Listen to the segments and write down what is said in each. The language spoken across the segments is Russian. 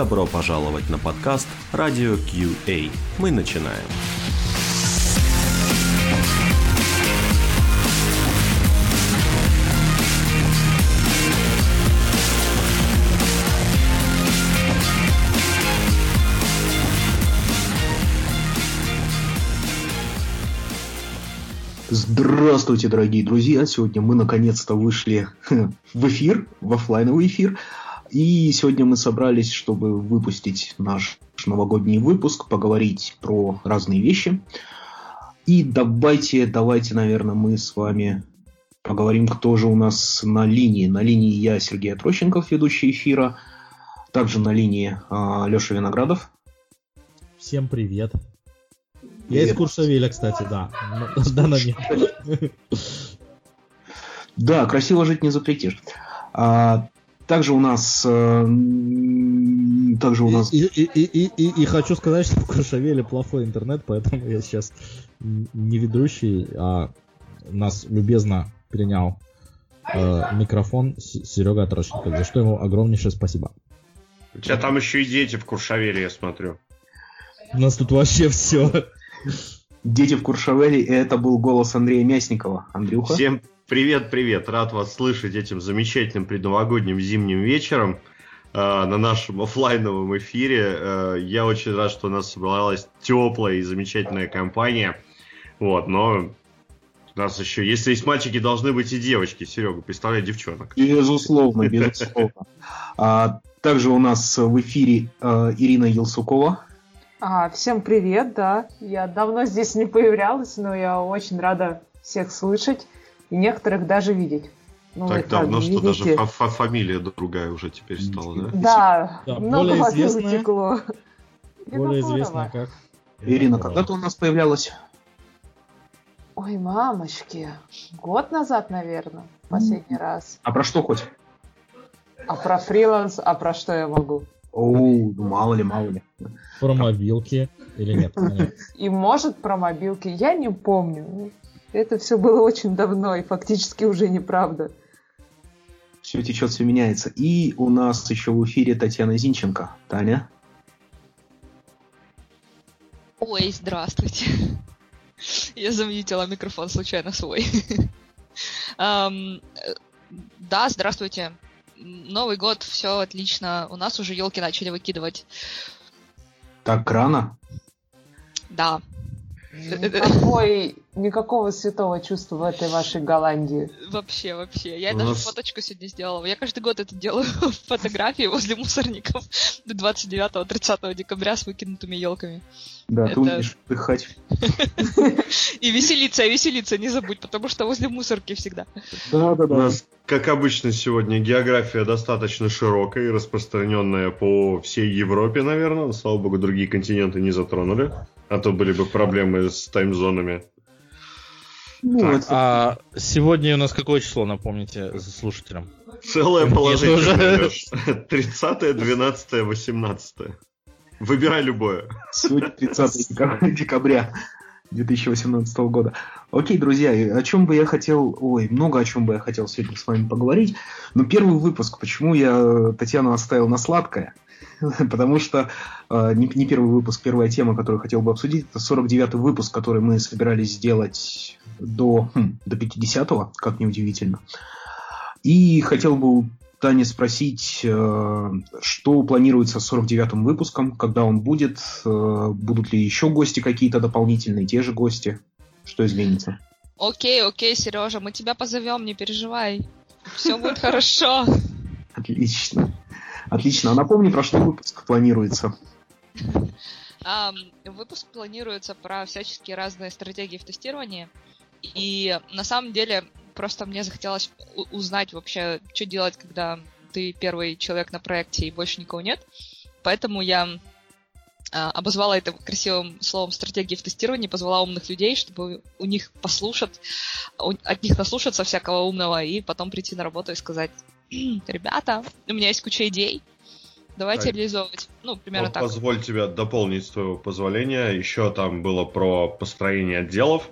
Добро пожаловать на подкаст Radio QA. Мы начинаем. Здравствуйте, дорогие друзья! Сегодня мы наконец-то вышли в эфир, в офлайновый эфир. И сегодня мы собрались, чтобы выпустить наш новогодний выпуск, поговорить про разные вещи. И давайте, давайте, наверное, мы с вами поговорим, кто же у нас на линии. На линии я, Сергей Отрощенков, ведущий эфира. Также на линии а, Леша Виноградов. Всем привет. Я из Куршавеля, кстати, да. Да, но нет. Да, красиво жить не запретишь. А, также у нас... Э, также у нас... И, и, и, и, и хочу сказать, что в Куршавеле плохой интернет, поэтому я сейчас не ведущий, а нас любезно принял э, микрофон Серега Трошников, за что ему огромнейшее спасибо. У тебя там еще и дети в Куршавеле, я смотрю. У нас тут вообще все. Дети в Куршавеле, и это был голос Андрея Мясникова. Андрюха? Всем привет-привет, рад вас слышать этим замечательным предновогодним зимним вечером э, на нашем офлайновом эфире. Э, я очень рад, что у нас собралась теплая и замечательная компания. Вот, но у нас еще, если есть мальчики, должны быть и девочки. Серега, представляй девчонок. Безусловно, безусловно. А, также у нас в эфире э, Ирина Елсукова. А, всем привет, да. Я давно здесь не появлялась, но я очень рада всех слышать и некоторых даже видеть. Ну, так давно, что даже фа -фа фамилия другая уже теперь стала, да? Да, да много более известная, утекло. Более известно как. Ирина, когда ты у нас появлялась? Ой, мамочки, год назад, наверное, последний раз. А про что хоть? А про фриланс, а про что я могу? Оу, ну мало ли, мало ли. Про мобилки или нет? И может про мобилки, я не помню. Это все было очень давно и фактически уже неправда. Все течет, все меняется. И у нас еще в эфире Татьяна Зинченко. Таня? Ой, здравствуйте. Я замьютила микрофон случайно свой. Да, здравствуйте. Новый год, все отлично. У нас уже елки начали выкидывать. Так рано? Да. Никакой, никакого святого чувства в этой вашей Голландии. Вообще, вообще. Я У даже нас... фоточку сегодня сделала. Я каждый год это делаю фотографии возле мусорников до 29-30 декабря с выкинутыми елками. Да, это... ты умеешь отдыхать. И веселиться, и веселиться, не забудь, потому что возле мусорки всегда. Да, да, да. У нас, как обычно, сегодня география достаточно широкая и распространенная по всей Европе, наверное. Слава богу, другие континенты не затронули. А то были бы проблемы с таймзонами. Ну, так, а сегодня у нас какое число, напомните слушателям? Целое положение. 30, 12, 18. Выбирай любое. Сегодня 30 декабря 2018 года. Окей, друзья, о чем бы я хотел... Ой, много о чем бы я хотел сегодня с вами поговорить. Но первый выпуск, почему я Татьяну оставил на сладкое? потому что э, не, не первый выпуск, первая тема, которую хотел бы обсудить, это 49-й выпуск, который мы собирались сделать до, хм, до 50-го, как неудивительно. И хотел бы у Тани спросить, э, что планируется с 49-м выпуском, когда он будет, э, будут ли еще гости какие-то дополнительные, те же гости, что изменится? Окей, окей, Сережа, мы тебя позовем, не переживай. Все будет хорошо. Отлично. Отлично. А напомни, про что выпуск планируется. Выпуск планируется про всяческие разные стратегии в тестировании. И на самом деле просто мне захотелось узнать вообще, что делать, когда ты первый человек на проекте и больше никого нет. Поэтому я а, обозвала это красивым словом стратегии в тестировании, позвала умных людей, чтобы у них послушать, от них наслушаться всякого умного и потом прийти на работу и сказать, ребята, у меня есть куча идей, давайте так. реализовывать. Ну, примерно вот так. Позволь тебя дополнить, с твоего позволения. Еще там было про построение отделов.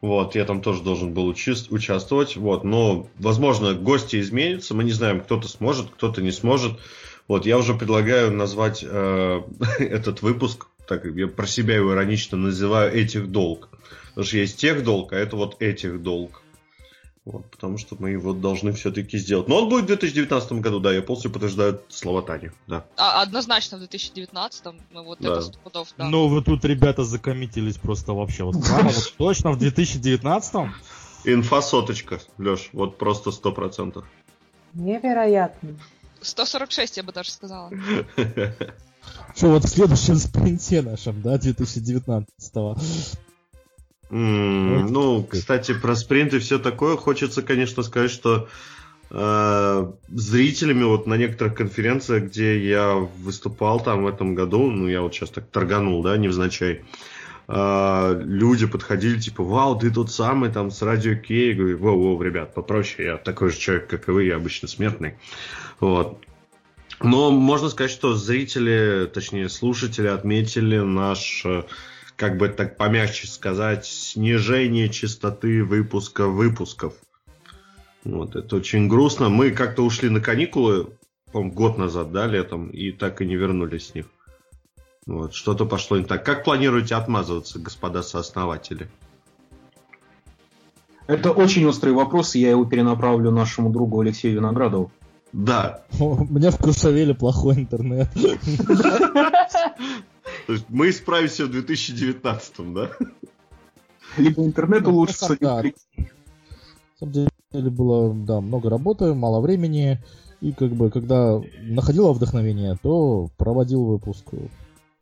Вот, я там тоже должен был учи- участвовать. Вот, но, возможно, гости изменятся. Мы не знаем, кто-то сможет, кто-то не сможет. Вот, я уже предлагаю назвать э, этот выпуск, так я про себя его иронично называю «Этих долг». Потому что есть тех долг, а это вот этих долг. Вот, потому что мы его должны все-таки сделать. Но он будет в 2019 году, да, я полностью подтверждаю слова Тани, да. А, однозначно в 2019, ну вот Да. это сто пудов, да. Ну, вы тут, ребята, закоммитились просто вообще. Вот прямо вот точно в 2019 Инфосоточка, Леш, вот просто сто процентов. Невероятно. 146, я бы даже сказала. Что, вот в следующем спринте нашем, да, 2019 Вот. Ну, кстати, про спринт и все такое, хочется, конечно, сказать, что э, зрителями вот на некоторых конференциях, где я выступал там в этом году, ну, я вот сейчас так торганул, да, невзначай, э, люди подходили, типа, вау, ты тот самый, там, с радио Кей, Я говорю, воу-воу, ребят, попроще, я такой же человек, как и вы, я обычно смертный, вот. Но можно сказать, что зрители, точнее слушатели отметили наш, э, как бы так помягче сказать, снижение частоты выпуска выпусков. Вот, это очень грустно. Мы как-то ушли на каникулы, по год назад, да, летом, и так и не вернулись с них. Вот, что-то пошло не так. Как планируете отмазываться, господа сооснователи? Это очень острый вопрос, и я его перенаправлю нашему другу Алексею Виноградову. Да, У меня в Куршавеле плохой интернет. то есть мы справимся в 2019, да? Либо интернет Ну, улучшится, да. На самом деле было, да, много работы, мало времени. И как бы, когда находило вдохновение, то проводил выпуск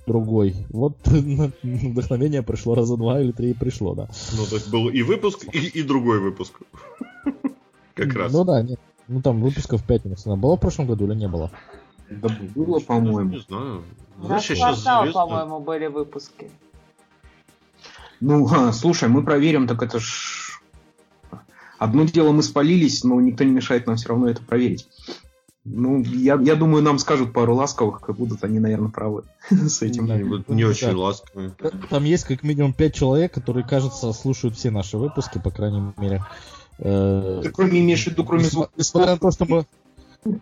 другой. Вот вдохновение пришло раза два или три и пришло, да. Ну, то есть был и выпуск, и, и другой выпуск. Как раз. Ну да, нет. Ну там выпусков 5 наверное, было в прошлом году или не было? Да было, по-моему. Не знаю. Знаешь, квартал, звезда. по-моему, были выпуски. Ну, а, слушай, мы проверим, так это ж... Одно дело мы спалились, но никто не мешает нам все равно это проверить. Ну, я, я думаю, нам скажут пару ласковых, как будут они, наверное, правы с этим. Да. Вот Не Ну, очень да. ласковые. Там есть как минимум 5 человек, которые, кажется, слушают все наши выпуски, по крайней мере. Э, Ты кроме имеешь в виду, кроме звука. Несмотря на то, что мы... То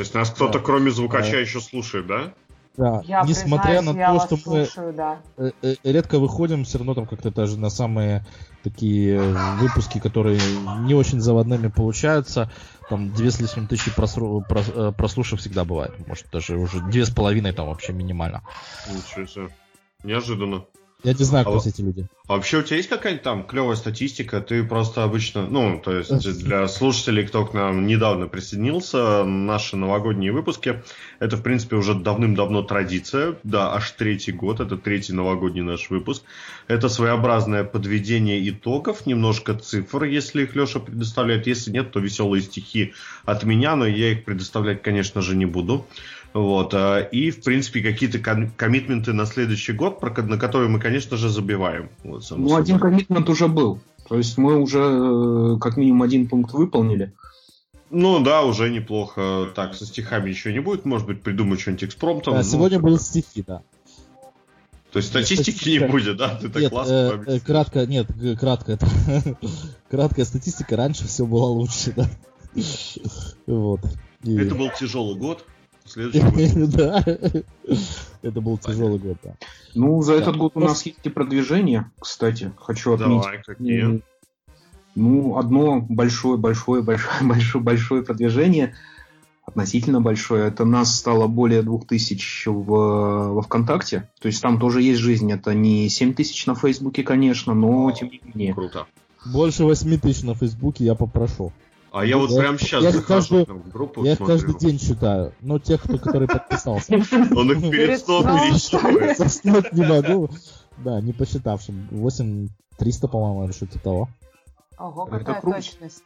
есть нас кто-то Да. кроме звукача Да. еще слушает, да? Да, Я несмотря признаюсь, на я то, вас что мы слушаю, да. э, э, редко выходим, все равно там как-то даже на самые такие э, выпуски, которые не очень заводными получаются, там две с лишним тысячи просру- прос- прослушав всегда бывает. Может, даже уже две с половиной там вообще минимально. Ничего себе. Неожиданно. Я не знаю, кто А эти люди. А вообще у тебя есть какая-нибудь там клевая статистика? Ты просто обычно, ну, то есть для слушателей, кто к нам недавно присоединился, наши новогодние выпуски, это, в принципе, уже давным-давно традиция, да, аж третий год, это третий новогодний наш выпуск. Это своеобразное подведение итогов, немножко цифр, если их Леша предоставляет, если нет, то веселые стихи от меня, но я их предоставлять, конечно же, не буду. Вот, а, и, в принципе, какие-то ком- коммитменты на следующий год, на которые мы, конечно же, забиваем. Вот, Ну, один собой. коммитмент уже был. То есть мы уже э, как минимум один пункт выполнили. Ну да, уже неплохо. Так, со стихами еще не будет. Может быть, придумать что-нибудь экспромтом. Да, ну, сегодня были стихи, да. То есть статистики не статистика. будет, да? Ты так Нет, классно э, э, кратко, нет, кратко это. Краткая статистика, раньше все было лучше, да. Вот. И- Это был тяжелый год. Следующий год. Да. Это был тяжелый год, да. Ну, за Да. этот год у нас есть и продвижение, кстати, хочу отметить. Давай, какие? Ну, одно большое, большое, большое, большое, большое продвижение, относительно большое, это нас стало более 2000 в, во ВКонтакте. То есть там тоже есть жизнь. Это не 7000 на Фейсбуке, конечно, но тем не менее. Круто. Больше 8 тысяч на Фейсбуке я попрошу. А я вот Я- прямо сейчас я захожу там в группу, Я смотрю. каждый день читаю. Но тех, кто, который подписался. Он их перед сном сном перечитывает. Заснуть не могу. Да, не посчитавшим. 8 300, по-моему, или что-то того. Ого, какая точность.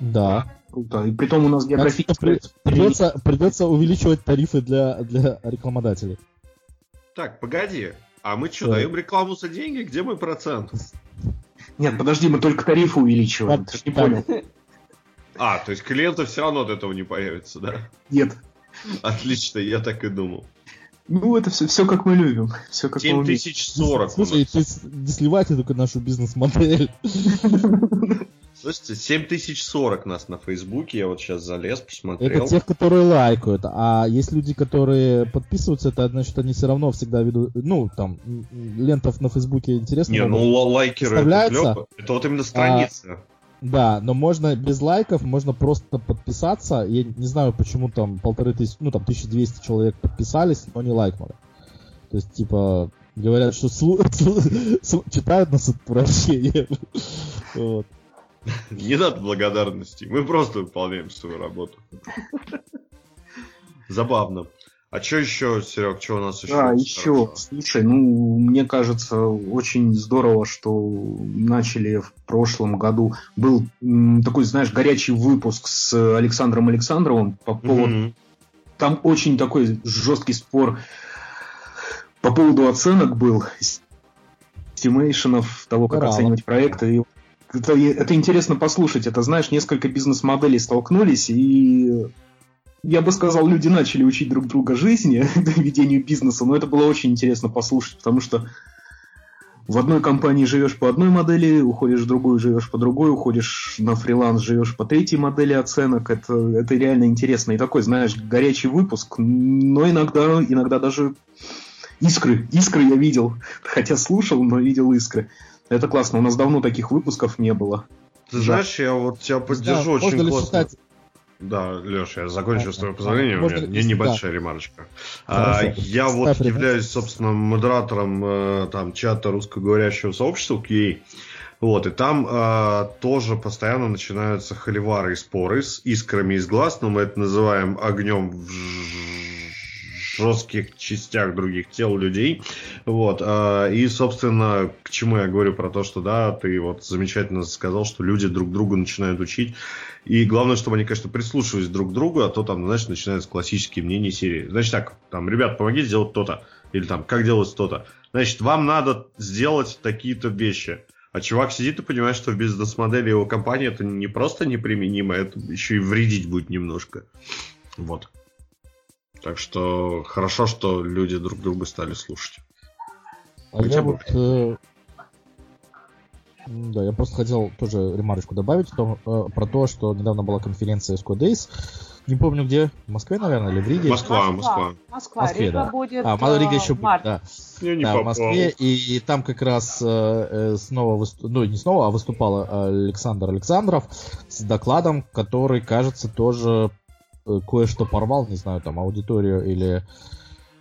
Да. Круто. И при том у нас при- придется, придется увеличивать тарифы для, для рекламодателей. Так, погоди. А мы что, Да. даем рекламу за деньги? Где мой процент? Нет, подожди, мы только тарифы увеличиваем. Ты ж не понял. А, то есть клиентов все равно от этого не появится, да? Нет. Отлично, я так и думал. Ну, это все, все как мы любим. Все как мы умеем. 7040 у Слушай, ты с- не сливайте только нашу бизнес-модель. Слушайте, 7040 нас на Фейсбуке, я вот сейчас залез, посмотрел. Это тех, которые лайкают. А есть люди, которые подписываются, это значит, они все равно всегда ведут, ну, там, лентов на Фейсбуке интересно. Не, ну лайкеры это клёво. Это вот именно страница. Да, но можно без лайков, можно просто подписаться. Я не знаю, почему там полторы тысячи, ну там 1200 человек подписались, но не лайкнули. То есть, типа, говорят, что слу- читают нас с отвращением. Вот. Не надо благодарности. Мы просто выполняем свою работу. Забавно. А что еще, Серег, что у нас еще? Да, еще, слушай, ну, мне кажется, очень здорово, что начали в прошлом году. Был м, такой, знаешь, горячий выпуск с Александром Александровым по поводу там очень такой жесткий спор по поводу оценок был, стимейшенов, того, как Здорово. оценивать проекты. И это, это интересно послушать. Это, знаешь, несколько бизнес-моделей столкнулись, и я бы сказал, люди начали учить друг друга жизни, ведению бизнеса, но это было очень интересно послушать, потому что в одной компании живешь по одной модели, уходишь в другую, живешь по другой, уходишь на фриланс, живешь по третьей модели оценок. Это, это реально интересно. И такой, знаешь, горячий выпуск, но иногда, иногда даже искры. Искры я видел. Хотя слушал, но видел искры. Это классно. У нас давно таких выпусков не было. Ты Да. знаешь, я вот тебя поддержу Да, очень классно. считать, Да, Леша, я закончу А, с твоего а, позволения, у можно меня ли- не- небольшая ремарочка. Хорошо. А, я вот ремарку. являюсь, собственно, модератором э, там чата русскоговорящего сообщества QA. Вот, и там э, тоже постоянно начинаются холивары и споры с искрами из глаз, но мы это называем огнем в ж- жестких частях других тел людей. Вот, э, и, собственно, к чему я говорю про то, что, да, ты вот замечательно сказал, что люди друг другу начинают учить. И главное, чтобы они, конечно, прислушивались друг к другу, а то там, знаешь, начинаются классические мнения серии. Значит так, там, ребят, помогите сделать то-то. Или там, как делать то-то. Значит, вам надо сделать такие-то вещи. А чувак сидит и понимает, что в бизнес-модели его компании это не просто неприменимо, это еще и вредить будет немножко. Вот. Так что хорошо, что люди друг друга стали слушать. А тебя я был? вот... э, Да, я просто хотел тоже ремарочку добавить в том, э, про то, что недавно была конференция SQL Days. Не помню где, в Москве, наверное, или в Риге. Москва, Москва. Москва. Москве, Рига да. будет А, Мало Рига э, еще в будет, марте. да. Я не да, в. Москве, и, и там как раз э, э, снова, высту- ну не снова, а выступал Александр Александров с докладом, который, кажется, тоже кое-что порвал, не знаю, там аудиторию или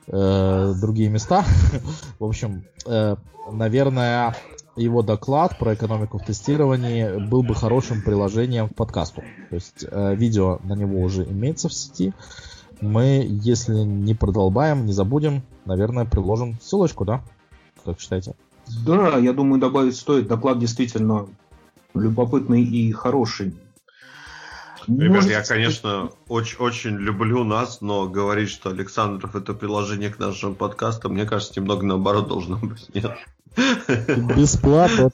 э, другие места. В общем, э, наверное, его доклад про экономику в тестировании был бы хорошим приложением к подкасту. То есть э, видео на него уже имеется в сети. Мы, если не продолбаем, не забудем, наверное, приложим ссылочку, да? Как считаете? Да, я думаю, добавить стоит. Доклад действительно любопытный и хороший. Ребят, Может, я, конечно, очень, очень люблю нас, но говорить, что Александров это приложение к нашему подкасту, мне кажется, немного наоборот должно быть. Нет. Бесплатно.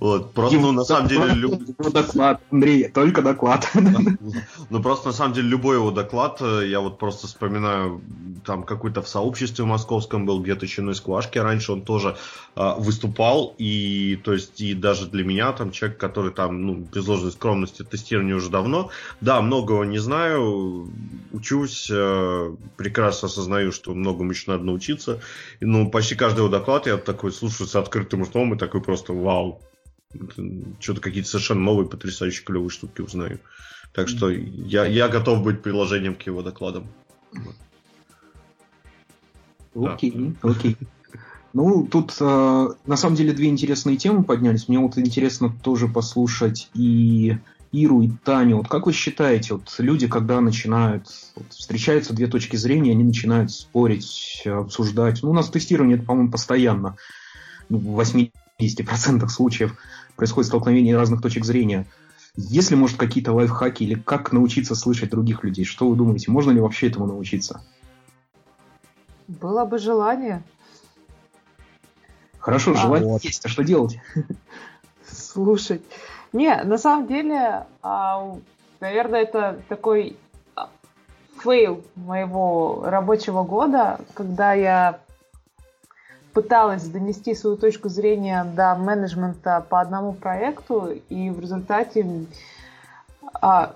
Вот, просто, ну, на самом деле, Его доклад, Андрей, только доклад. ну, просто, на самом деле, любой его доклад, э, я вот просто вспоминаю, там, какой-то в сообществе московском был, где-то Чиной Сквашки, раньше он тоже э, выступал, и, то есть, и даже для меня, там, человек, который там, ну, без ложной скромности, тестирование уже давно, да, многого не знаю, учусь, э, прекрасно осознаю, что многому еще надо научиться, ну, почти каждый его доклад я такой слушаю с открытым ртом и такой просто вау. Что-то какие-то совершенно новые, потрясающие, клевые штуки узнаю. Так что я, я готов быть приложением к его докладам. Да. Окей, окей. Ну, тут э, на самом деле две интересные темы поднялись. Мне вот интересно тоже послушать и Иру, и Таню. Вот как вы считаете, вот люди, когда начинают, вот встречаются две точки зрения, они начинают спорить, обсуждать. Ну, у нас тестирование, это, по-моему, постоянно. Ну, в 80% случаев происходит столкновение разных точек зрения. Есть ли, может, какие-то лайфхаки или как научиться слышать других людей? Что вы думаете? Можно ли вообще этому научиться? Было бы желание. Хорошо, А, желание вот. есть, а что делать? слушать. Не, на самом деле, а, наверное, это такой фейл моего рабочего года, когда я пыталась донести свою точку зрения до менеджмента по одному проекту, и в результате а,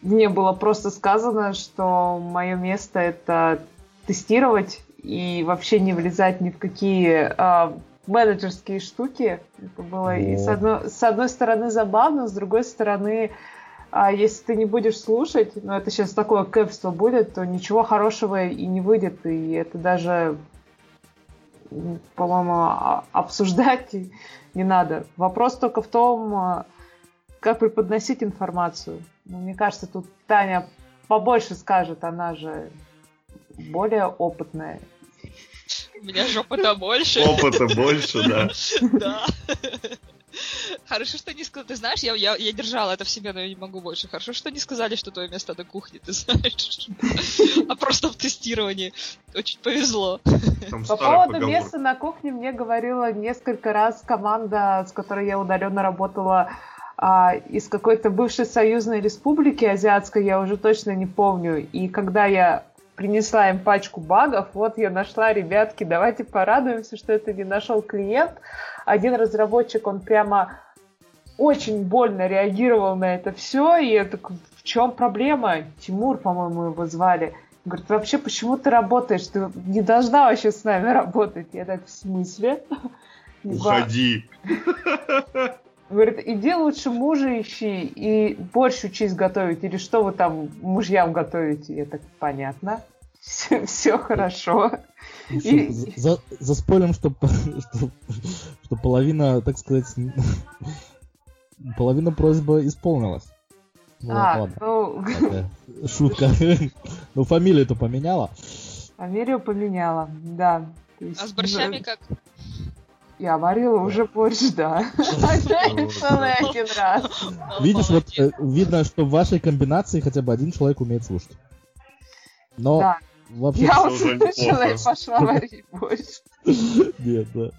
мне было просто сказано, что мое место это тестировать и вообще не влезать ни в какие а, менеджерские штуки. Это было и с одной, с одной стороны забавно, с другой стороны, а если ты не будешь слушать, ну это сейчас такое кэпство будет, то ничего хорошего и не выйдет, и это даже, по-моему, а- обсуждать не надо. Вопрос только в том, а, как преподносить информацию. Ну, мне кажется, тут Таня побольше скажет, она же более опытная. У меня же опыта больше. Опыта больше, да. Да. Хорошо, что не сказали. Ты знаешь, я, я, я держала это в себе, но я не могу больше. Хорошо, что не сказали, что твое место на кухне, ты знаешь. А просто в тестировании. Очень повезло. По поводу места на кухне мне говорила несколько раз команда, с которой я удаленно работала а, из какой-то бывшей союзной республики азиатской, я уже точно не помню. И когда я принесла им пачку багов, вот я нашла, ребятки, давайте порадуемся, что это не нашел клиент. Один разработчик, он прямо очень больно реагировал на это все, и я такой, в чем проблема? Тимур, по-моему, его звали. Он говорит, вообще, почему ты работаешь? Ты не должна вообще с нами работать. Я так, в смысле? Уходи. Говорит, иди лучше мужа ищи и борщ учись готовить. Или что вы там мужьям готовите? Я так, понятно. Все, хорошо. И- За- за- Заспойлим, что, что, что половина, так сказать, половина просьбы исполнилась. Ну, А, ладно, ну, шутка. Ну, фамилию-то поменяла. фамилию поменяла, да. Есть, А с борщами как? Я варила уже борщ, да. Целый один раз. Видишь, вот э, видно, что в вашей комбинации хотя бы один человек умеет слушать. Но Да. вообще Я уже услышала и пошла варить борщ. нет, да.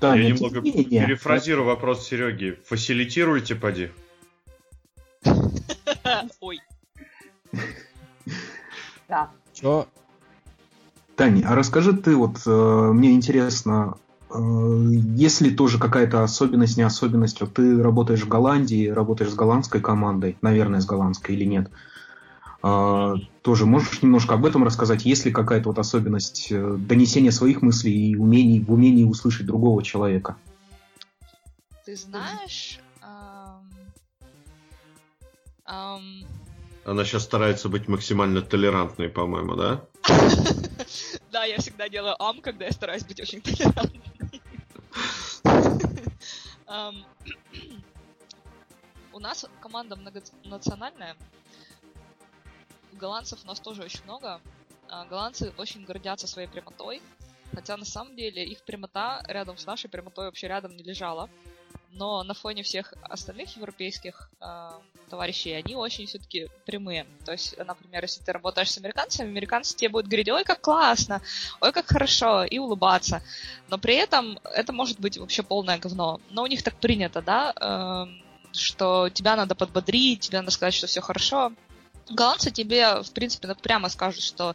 Таня, Я немного перефразирую вопрос Сереги. Фасилитируйте, поди. Ой. Да. Чё? Таня, а расскажи ты, вот э, мне интересно, есть ли тоже какая-то особенность, не особенность? Вот ты работаешь в Голландии, работаешь с голландской командой, наверное, с голландской или нет? А, тоже можешь немножко об этом рассказать? Есть ли какая-то вот особенность э, донесения своих мыслей и умений в умении услышать другого человека? Ты знаешь... ам, ам, Она сейчас старается быть максимально толерантной, по-моему, да? Да, я всегда делаю ам, когда я стараюсь быть очень толерантной. У нас команда многонациональная. Голландцев у нас тоже очень много. А Голландцы очень гордятся своей прямотой. Хотя на самом деле их прямота рядом с нашей прямотой вообще рядом не лежала. Но на фоне всех остальных европейских э, товарищей они очень все-таки прямые. То есть, например, если ты работаешь с американцами, американцы тебе будут говорить, ой, как классно, ой, как хорошо, и улыбаться. Но при этом это может быть вообще полное говно. Но у них так принято, да, эм, что тебя надо подбодрить, тебе надо сказать, что все хорошо. Голландцы тебе, в принципе, ну, прямо скажут, что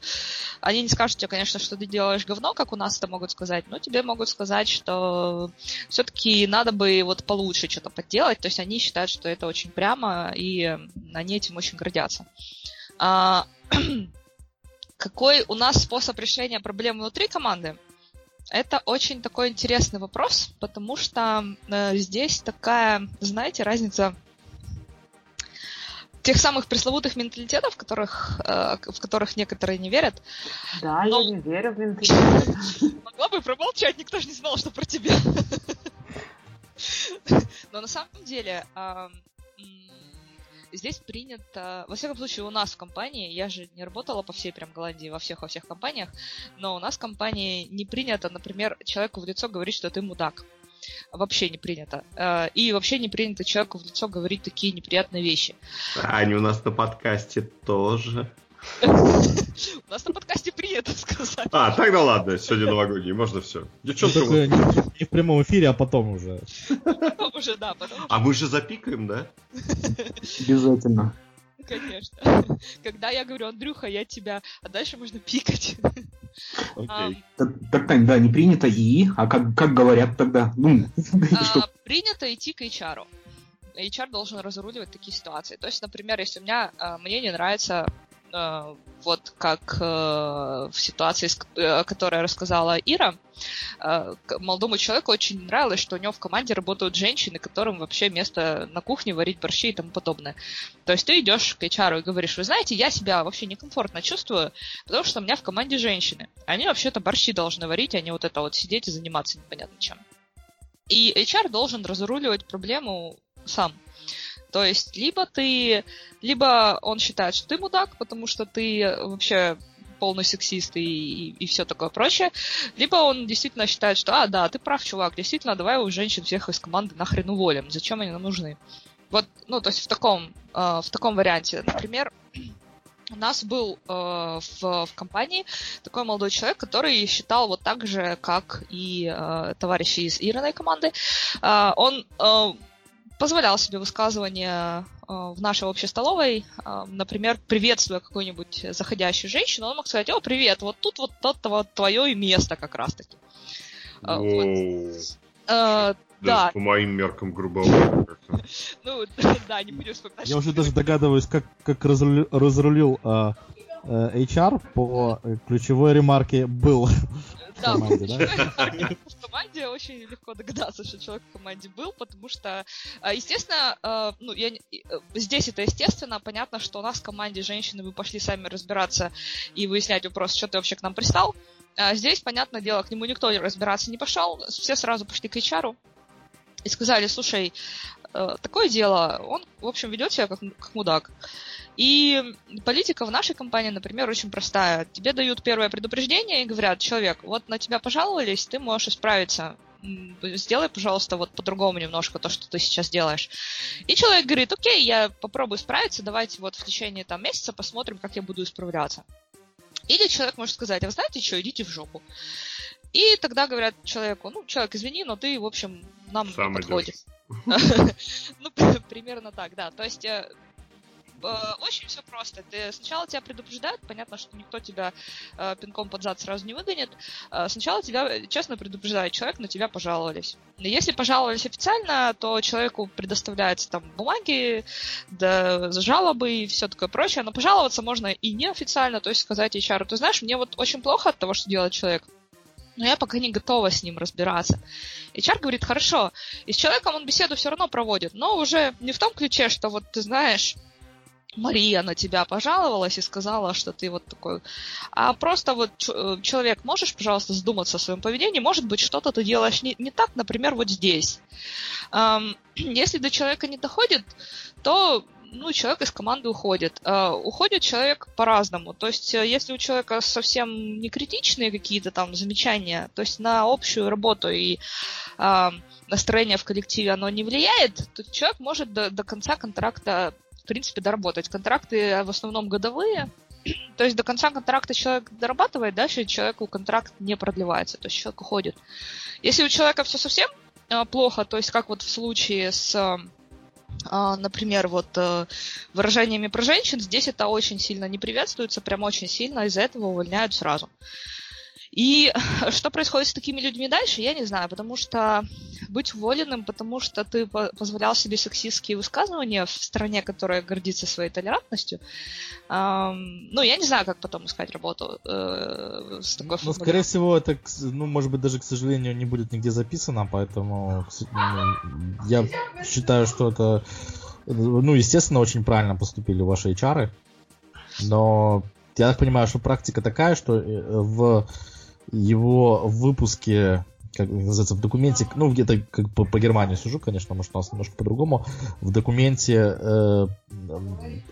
они не скажут тебе, конечно, что ты делаешь говно, как у нас это могут сказать, но тебе могут сказать, что все-таки надо бы вот получше что-то подделать. То есть они считают, что это очень прямо, и они этим очень гордятся. А, какой у нас способ решения проблем внутри команды? Это очень такой интересный вопрос, потому что э, здесь такая, знаете, разница тех самых пресловутых менталитетов, в которых, э, в которых некоторые не верят. Да, Но- я не верю в менталитет. Могла бы промолчать, никто же не знал, что про тебя. Но на самом деле здесь принято, во всяком случае у нас в компании, я же не работала по всей прям Голландии, во всех во всех компаниях, но у нас в компании не принято, например, человеку в лицо говорить, что ты мудак. Вообще не принято. Э, И вообще не принято человеку в лицо говорить такие неприятные вещи. Аня, у нас на подкасте тоже. У нас на подкасте принято сказать. А, тогда ладно, сегодня новогодний, можно все. Ну, Девчонка, вот- не, не в прямом эфире, а потом уже. Потом уже, да, потом а мы же запикаем, да? Обязательно. Конечно. Когда я говорю, Андрюха, я тебя... А дальше можно пикать. Окей. Так, да, не принято и, а как, как говорят тогда? Ну, А, принято идти к HR. HR должен разруливать такие ситуации. То есть, например, если у меня а, мне не нравится вот как э, в ситуации, э, о которой рассказала Ира, э, молодому человеку очень нравилось, что у него в команде работают женщины, которым вообще место на кухне варить борщи и тому подобное. То есть ты идешь к HR и говоришь, вы знаете, я себя вообще некомфортно чувствую, потому что у меня в команде женщины. Они вообще-то борщи должны варить, а не вот это вот сидеть и заниматься непонятно чем. И HR должен разруливать проблему сам. То есть, либо ты, либо он считает, что ты мудак, потому что ты вообще полный сексист и, и, все такое прочее, либо он действительно считает, что, а, да, ты прав, чувак, действительно, давай у женщин всех из команды нахрен уволим, зачем они нам нужны? Вот, ну, то есть в таком, э, в таком варианте, например, у нас был э, в, в компании такой молодой человек, который считал вот так же, как и э, товарищи из Ириной команды. Э, он э, позволял себе высказывания э, в нашей общей столовой, э, например, приветствуя какую-нибудь заходящую женщину, он мог сказать, о, привет, вот тут вот это вот твое место как раз-таки. Э, вот. Да, по моим меркам грубовато как-то. ну да, не будем вспоминать. Я уже даже догадываюсь, как, как разрулил, разрулил а, э, HR по ключевой ремарке «был». Да, команде, да? в команде очень легко догадаться, что человек в команде был, потому что, а, естественно, э, ну, я, э, здесь это естественно, понятно, что у нас в команде женщины, вы пошли сами разбираться и выяснять вопрос, что ты вообще к нам пристал. А здесь, понятное дело, к нему никто разбираться не пошел, все сразу пошли к HR и сказали, слушай, э, такое дело, он, в общем, ведет себя как, как мудак. И политика в нашей компании, например, очень простая. Тебе дают первое предупреждение и говорят, человек, вот на тебя пожаловались, ты можешь исправиться. Сделай, пожалуйста, вот по-другому немножко то, что ты сейчас делаешь. И человек говорит, окей, я попробую справиться, давайте вот в течение там месяца посмотрим, как я буду исправляться. Или человек может сказать, а вы знаете что, идите в жопу. И тогда говорят человеку, ну, человек, извини, но ты, в общем, нам не Сам подходишь. Ну, при- примерно так, да. То есть э, очень все просто. Ты сначала тебя предупреждают, понятно, что никто тебя э, пинком под зад сразу не выгонит. Э, сначала тебя э, честно предупреждает человек, на тебя пожаловались. Если пожаловались официально, то человеку предоставляются там бумаги, да, жалобы и все такое прочее. Но пожаловаться можно и неофициально, то есть сказать HR, ты знаешь, мне вот очень плохо от того, что делает человек. Но я пока не готова с ним разбираться. HR говорит, хорошо, и с человеком он беседу все равно проводит, но уже не в том ключе, что вот ты знаешь, Мария на тебя пожаловалась и сказала, что ты вот такой. А просто вот э, человек, можешь, пожалуйста, задуматься о своем поведении? Может быть, что-то ты делаешь не, не так, например, вот здесь. Если до человека не доходит, то ну, человек из команды уходит. А, уходит человек по-разному. То есть, э, если у человека совсем не критичные какие-то там замечания, то есть на общую работу и настроение в коллективе оно не влияет, то человек может до, до конца контракта, в принципе, доработать. Контракты в основном годовые, то есть до конца контракта человек дорабатывает, дальше человеку контракт не продлевается, то есть человек уходит. Если у человека все совсем э, плохо, то есть как вот в случае с, э, а, например, вот э, выражениями про женщин, здесь это очень сильно не приветствуется, прям очень сильно, из-за этого увольняют сразу. И что происходит с такими людьми дальше, я не знаю, потому что быть уволенным, потому что ты по- позволял себе сексистские высказывания в стране, которая гордится своей толерантностью, ам, ну, я не знаю, как потом искать работу э, с такой Ну, скорее всего, это, ну, может быть, даже, к сожалению, не будет нигде записано, поэтому ну, я считаю, что это, ну, естественно, очень правильно поступили ваши HR, но я так понимаю, что практика такая, что э, в его выпуске как называется, в документе, ну, где-то как по, по Германии сужу, конечно, может, у нас немножко по-другому, в документе э,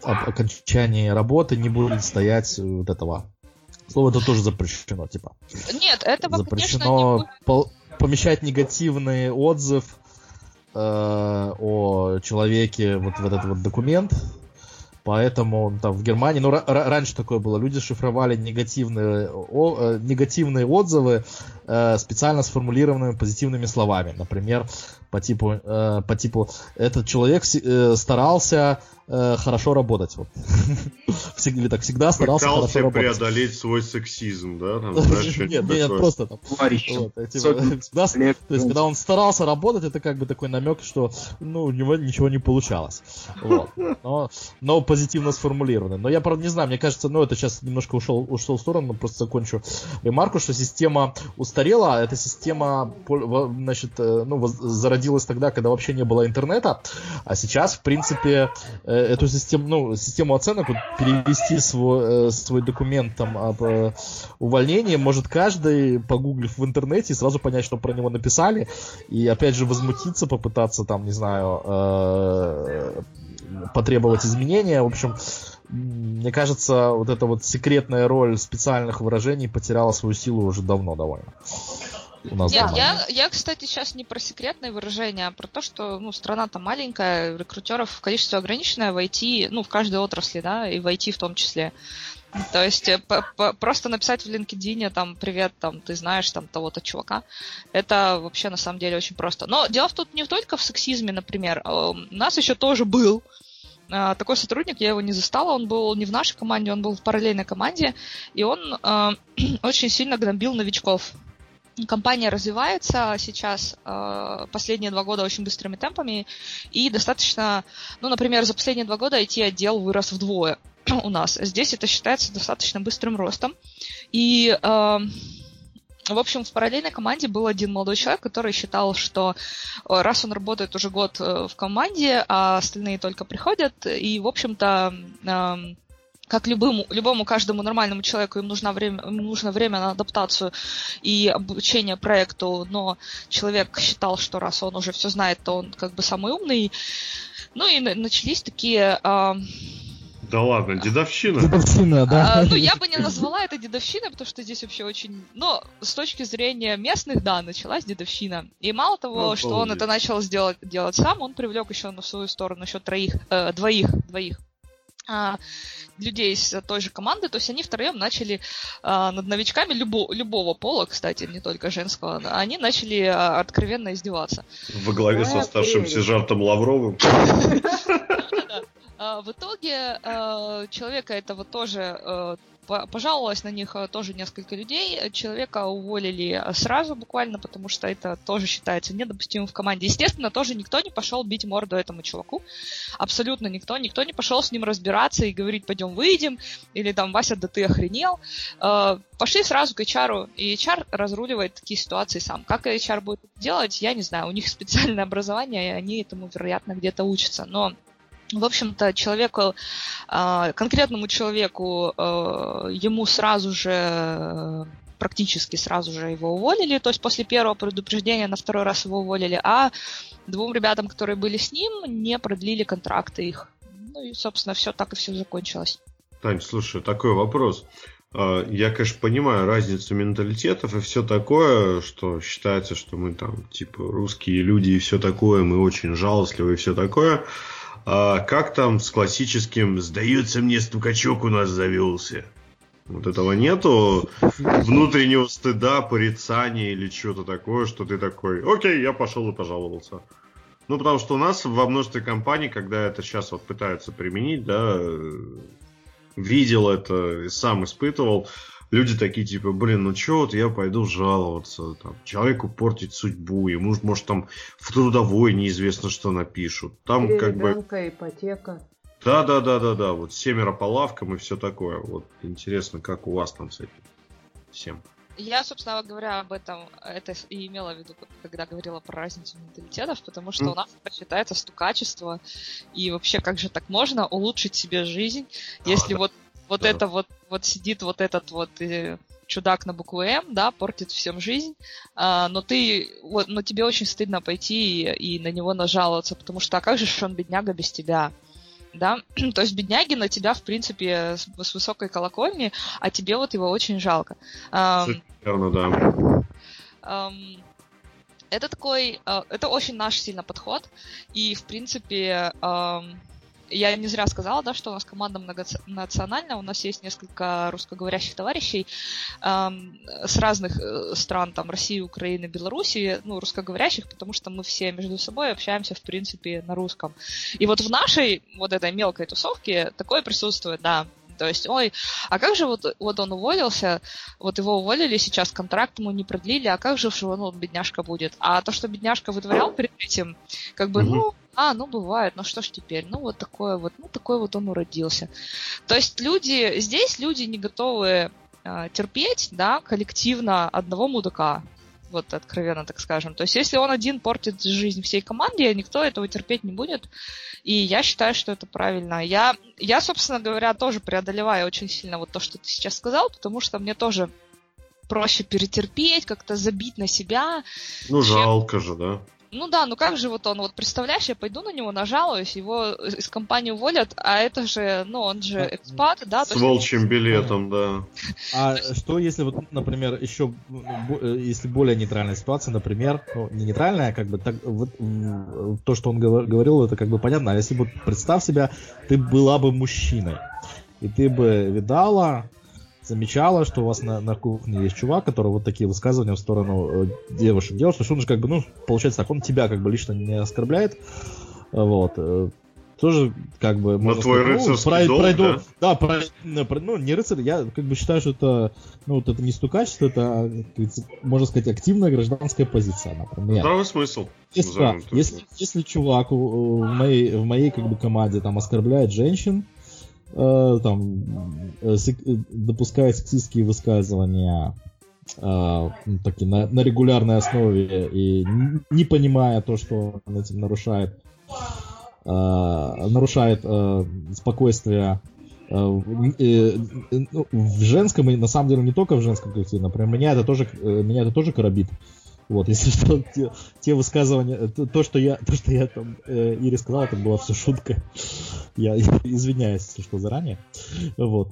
об окончании работы не будет стоять вот этого Слово это тоже запрещено, типа. Нет, этого, конечно, не запрещено пол- помещать негативный отзыв э, о человеке вот в этот вот документ. Поэтому там в Германии, ну ра- ра- раньше такое было, люди шифровали негативные, о- э, негативные отзывы э, специально сформулированными позитивными словами. Например, по типу, э, по типу, этот человек э, старался э, хорошо работать. Вот. Или так всегда старался хорошо Пытался работать. преодолеть свой сексизм, да? Там, Нет, нет, просто там. Товарищ. вот, типа, всегда то есть, когда он старался работать, это как бы такой намек, что ну, у него ничего не получалось. Вот. Но, но позитивно сформулировано. Но я, правда, не знаю, мне кажется, ну, это сейчас немножко ушел, ушел в сторону, но просто закончу ремарку, что система устарела, а эта система, значит, э, ну, воз- зародилась тогда, когда вообще не было интернета, а сейчас, в принципе, э, эту систему, ну, систему оценок, вот, перевести свой, э, свой документ там об э, увольнении может каждый, погуглив в интернете, сразу понять, что про него написали, и опять же возмутиться, попытаться там, не знаю, потребовать изменения. В общем, мне кажется, вот эта вот секретная роль специальных выражений потеряла свою силу уже давно довольно. У нас Нет, я, я, кстати, сейчас не про секретные выражения, а про то, что ну, страна-то маленькая, рекрутеров количество ограниченное в IT, ну, в каждой отрасли, да, и в IT в том числе. То есть э, п- п- просто написать в LinkedIn там привет, там ты знаешь там того-то чувака, это вообще на самом деле очень просто. Но дело в тут не только в сексизме, например. Э, У нас еще тоже был э, такой сотрудник, я его не застала, он был не в нашей команде, он был в параллельной команде, и он э, очень сильно гнобил новичков. Компания развивается сейчас э, последние два года очень быстрыми темпами, и достаточно, ну, например, за последние два года IT-отдел вырос вдвое у нас. Здесь это считается достаточно быстрым ростом. И, э, в общем, в параллельной команде был один молодой человек, который считал, что э, раз он работает уже год э, в команде, а остальные только приходят, и, в общем-то, эм, как любому, любому каждому нормальному человеку им нужно время, им нужно время на адаптацию и обучение проекту, но человек считал, что раз он уже все знает, то он как бы самый умный. Ну и на- начались такие а, Да ладно, дедовщина. Дедовщина, да. а, ну, я бы не назвала это дедовщиной, потому что здесь вообще очень... Но с точки зрения местных, да, началась дедовщина. И мало того, что он Обалдеть. это начал сделать, делать сам, он привлек еще на свою сторону еще троих, э, двоих, двоих людей из той же команды, то есть они втроем начали а, над новичками любо- любого пола, кстати, не только женского, они начали а, откровенно издеваться. Во главе со старшим сержантом Лавровым. А, В итоге э, человека этого тоже пожаловалось на них э, тоже несколько людей. Человека уволили э, сразу буквально, потому что это тоже считается недопустимым в команде. Естественно, тоже никто не пошел бить морду этому чуваку. Абсолютно никто. Никто не пошел с ним разбираться и говорить, пойдем выйдем, или там, Вася, да ты охренел. Э, Пошли сразу к HR, и HR разруливает такие ситуации сам. Как HR будет делать, я не знаю. У них специальное образование, и они этому, вероятно, где-то учатся. Но в общем-то, человеку, а, конкретному человеку, а, ему сразу же, практически сразу же его уволили, то есть после первого предупреждения на второй раз его уволили, а двум ребятам, которые были с ним, не продлили контракты их. Ну и, собственно, все так и все закончилось. Тань, слушай, такой вопрос. А, Я, конечно, понимаю разницу менталитетов и все такое, что считается, что мы там, типа, русские люди и все такое, мы очень жалостливы и все такое. А как там с классическим «сдается мне, стукачок у нас завелся»? Вот этого нету внутреннего стыда, порицания или что-то такое, что ты такой, окей, я пошел и пожаловался. Ну, потому что у нас во множестве компаний, когда это сейчас вот пытаются применить, да, э, видел это, сам испытывал, люди такие типа, блин, ну чё, вот я пойду жаловаться, там, человеку портить судьбу, ему, может, там в трудовой неизвестно, что напишут. Там Или как бы... ребенка, ипотека. Да, да, да, да, да. Вот семеро по лавкам и все такое. Вот интересно, как у вас там с этим всем. Я, собственно говоря, об этом это и имела в виду, когда говорила про разницу менталитетов, потому что Мгм. у нас это считается стукачество, и вообще как же так можно улучшить себе жизнь, если да. вот, вот Да. это вот, вот сидит вот этот вот э, чудак на букву М, да, портит всем жизнь, а, но ты, вот, но тебе очень стыдно пойти и, и на него нажаловаться, потому что а как же он бедняга без тебя? Да, то есть бедняги на тебя, в принципе, с, с высокой колокольни, а тебе вот его очень жалко. Ам, Наверное, да. Это такой, а, это очень наш сильно подход, и в принципе я не зря сказала, да, что у нас команда многонациональная, у нас есть несколько русскоговорящих товарищей эм, с разных э, стран, там, России, Украины, Белоруссии, ну, русскоговорящих, потому что мы все между собой общаемся, в принципе, на русском. И вот в нашей вот этой мелкой тусовке такое присутствует, да, то есть, ой, а как же вот, вот он уволился, вот его уволили сейчас, контракт ему не продлили, а как же ну, бедняжка будет? А то, что бедняжка вытворял перед этим, как бы, ну, а, ну бывает, ну что ж теперь, ну вот такое вот, ну такой вот он уродился. То есть люди, здесь люди не готовы э, терпеть, да, коллективно одного мудака вот откровенно так скажем. То есть если он один портит жизнь всей команде, никто этого терпеть не будет. И я считаю, что это правильно. Я, я, собственно говоря, тоже преодолеваю очень сильно вот то, что ты сейчас сказал, потому что мне тоже проще перетерпеть, как-то забить на себя. Ну, чем... жалко же, да. Ну да, ну как же вот он, вот представляешь, я пойду на него, нажалуюсь, его из компании уволят, а это же, ну он же экспат, да? С волчьим билетом, да. А что если вот, например, еще, э, если более нейтральная ситуация, например, ну, не нейтральная, как бы так, вот то, что он говорил, это как бы понятно, а если вот представь себя, ты была бы мужчиной, и ты бы видала замечала, что у вас на, на кухне есть чувак, который вот такие высказывания в сторону э, девушек делает, что он же как бы, ну, получается так, он тебя как бы лично не оскорбляет, вот, э, тоже как бы... Но твой сказать, рыцарский ну, долг, пройду, да? Да, про, ну, не рыцарь, я как бы считаю, что это, ну, вот это не стукачество, это, можно сказать, активная гражданская позиция, например. Здравый смысл. Если, да, если, если чувак в моей, в моей как бы команде там оскорбляет женщин, э, там э, э, допуская сексистские высказывания э, ну, таки, на, на регулярной основе и не понимая то, что он этим нарушает, э, нарушает э, спокойствие э, ну, в женском и на самом деле не только в женском коллективе, например, меня это тоже меня это тоже коробит. Вот, если что, те, те высказывания, то, то, что я, то, что я там э, Ире сказал, это была все шутка. Я, я извиняюсь, если что, заранее. Вот.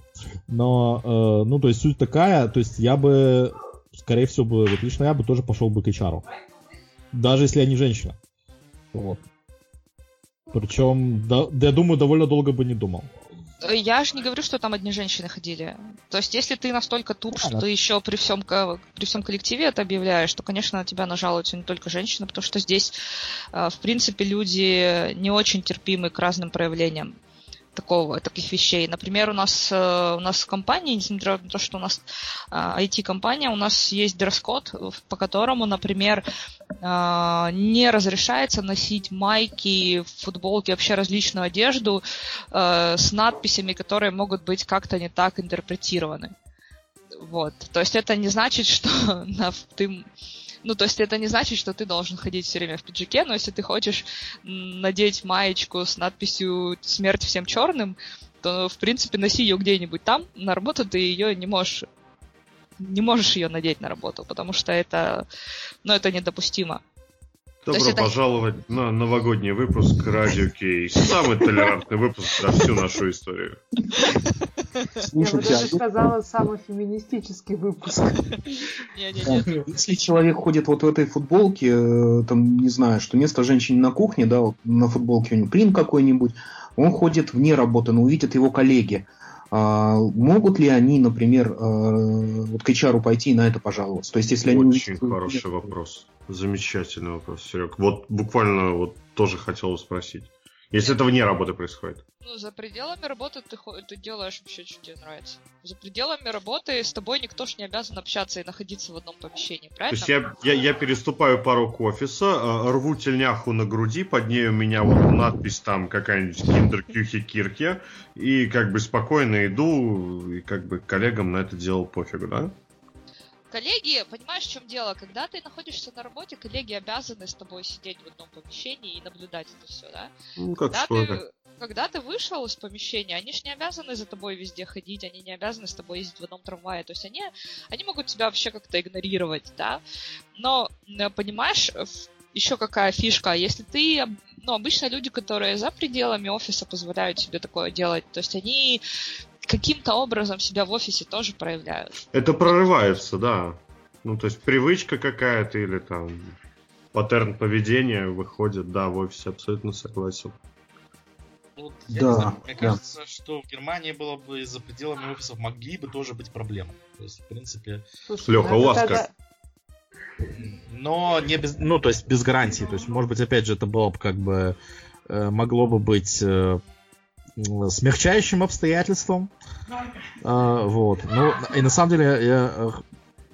Но, э, ну, то есть суть такая, то есть я бы, скорее всего, бы, вот лично я бы тоже пошел бы к HR. Даже если я не женщина. Вот. Причем, да, я думаю, довольно долго бы не думал. Я же не говорю, что там одни женщины ходили. То есть, если ты настолько туп, да, что да. ты еще при всем, при всем коллективе это объявляешь, то, конечно, на тебя нажалуются не только женщины, потому что здесь, э, в принципе, люди не очень терпимы к разным проявлениям такого, таких вещей. Например, у нас, э, у нас в компании, несмотря на то, что у нас IT-компания, э, у нас есть дресс-код, по которому, например, э, не разрешается носить майки, футболки, вообще различную одежду с надписями, которые могут быть как-то не так интерпретированы. Вот. То есть это не значит, что ты ну, то есть это не значит, что ты должен ходить все время в пиджаке, но если ты хочешь надеть маечку с надписью «Смерть всем черным», то, в принципе, носи ее где-нибудь там. На работу ты ее не можешь не можешь ее надеть на работу, потому что это, ну, это недопустимо. Добро это... пожаловать на новогодний выпуск Радио Кей. Самый толерантный выпуск за всю нашу историю. Слушайте, я бы даже сказала, самый феминистический выпуск. Если человек ходит вот в этой футболке, э, там, не знаю, что место женщине на кухне, да, вот на футболке у него принт какой-нибудь, он ходит вне работы, но увидят его коллеги. А, могут ли они, например, э, вот к HR пойти и на это пожаловаться? То есть, если они... Очень хороший вопрос. Замечательный вопрос, Серег. Вот буквально вот тоже хотел спросить. Если это вне работы происходит. Ну, за пределами работы ты, ты делаешь вообще, что тебе нравится. За пределами работы с тобой никто ж не обязан общаться и находиться в одном помещении, правильно? То есть я, я, я переступаю порог офиса, э, рву тельняху на груди, под ней у меня вот надпись там какая-нибудь киндер кюхи кирке, и как бы спокойно иду, и как бы коллегам на это дело пофигу, да? Коллеги, понимаешь, в чем дело? Когда ты находишься на работе, коллеги обязаны с тобой сидеть в одном помещении и наблюдать это все, да? Ну, как когда ты, когда ты вышел из помещения, они же не обязаны за тобой везде ходить, они не обязаны с тобой ездить в одном трамвае. То есть они, они могут тебя вообще как-то игнорировать, да? Но, э, понимаешь, еще какая фишка, если ты ну, обычно люди, которые за пределами офиса позволяют себе такое делать, то есть они каким-то образом себя в офисе тоже проявляют. Это прорывается, да. Ну, то есть привычка какая-то или там паттерн поведения выходит, да, в офисе абсолютно согласен. Вот, я Да, не знаю, мне да. кажется, что в Германии было бы за пределами офисов могли бы тоже быть проблемы. То есть, в принципе, Слушай, Лёха, ну у вас тогда- как? но не без... Ну, то есть без гарантии. То есть, может быть, опять же, это было бы как бы э, могло бы быть э, смягчающим обстоятельством. А, вот. Ну, и на самом деле я э,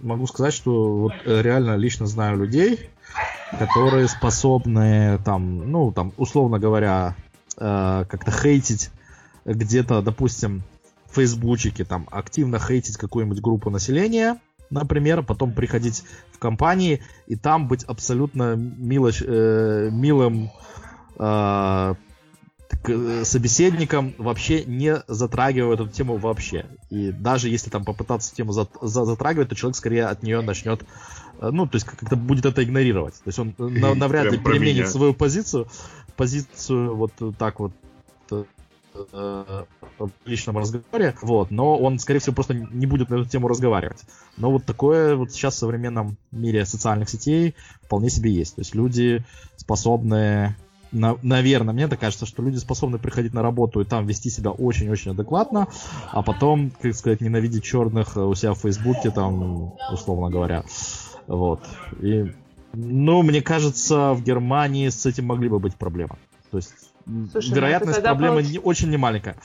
могу сказать, что вот э, реально лично знаю людей, которые способны там, ну, там, условно говоря, э, как-то хейтить где-то, допустим, в фейсбучике, там, активно хейтить какую-нибудь группу населения, например, потом приходить в компании и там быть абсолютно мило, э, милым к- э, собеседником, вообще не затрагивая эту тему вообще. И даже если там попытаться тему зат- за- затрагивать, то человек скорее от нее начнет, э, ну, то есть как-то будет это игнорировать. То есть он э, на- навряд ли переменит меня. свою позицию, позицию вот так вот в личном разговоре, вот, но он, скорее всего, просто не будет на эту тему разговаривать. Но вот такое вот сейчас в современном мире социальных сетей вполне себе есть. То есть люди способны, на- наверное, мне так кажется, что люди способны приходить на работу и там вести себя очень-очень адекватно, а потом, как сказать, ненавидеть черных у себя в Фейсбуке, там, условно говоря. Вот. И, ну, мне кажется, в Германии с этим могли бы быть проблемы. То есть Слушай, ну вероятность тогда проблемы получ- не, очень немаленькая.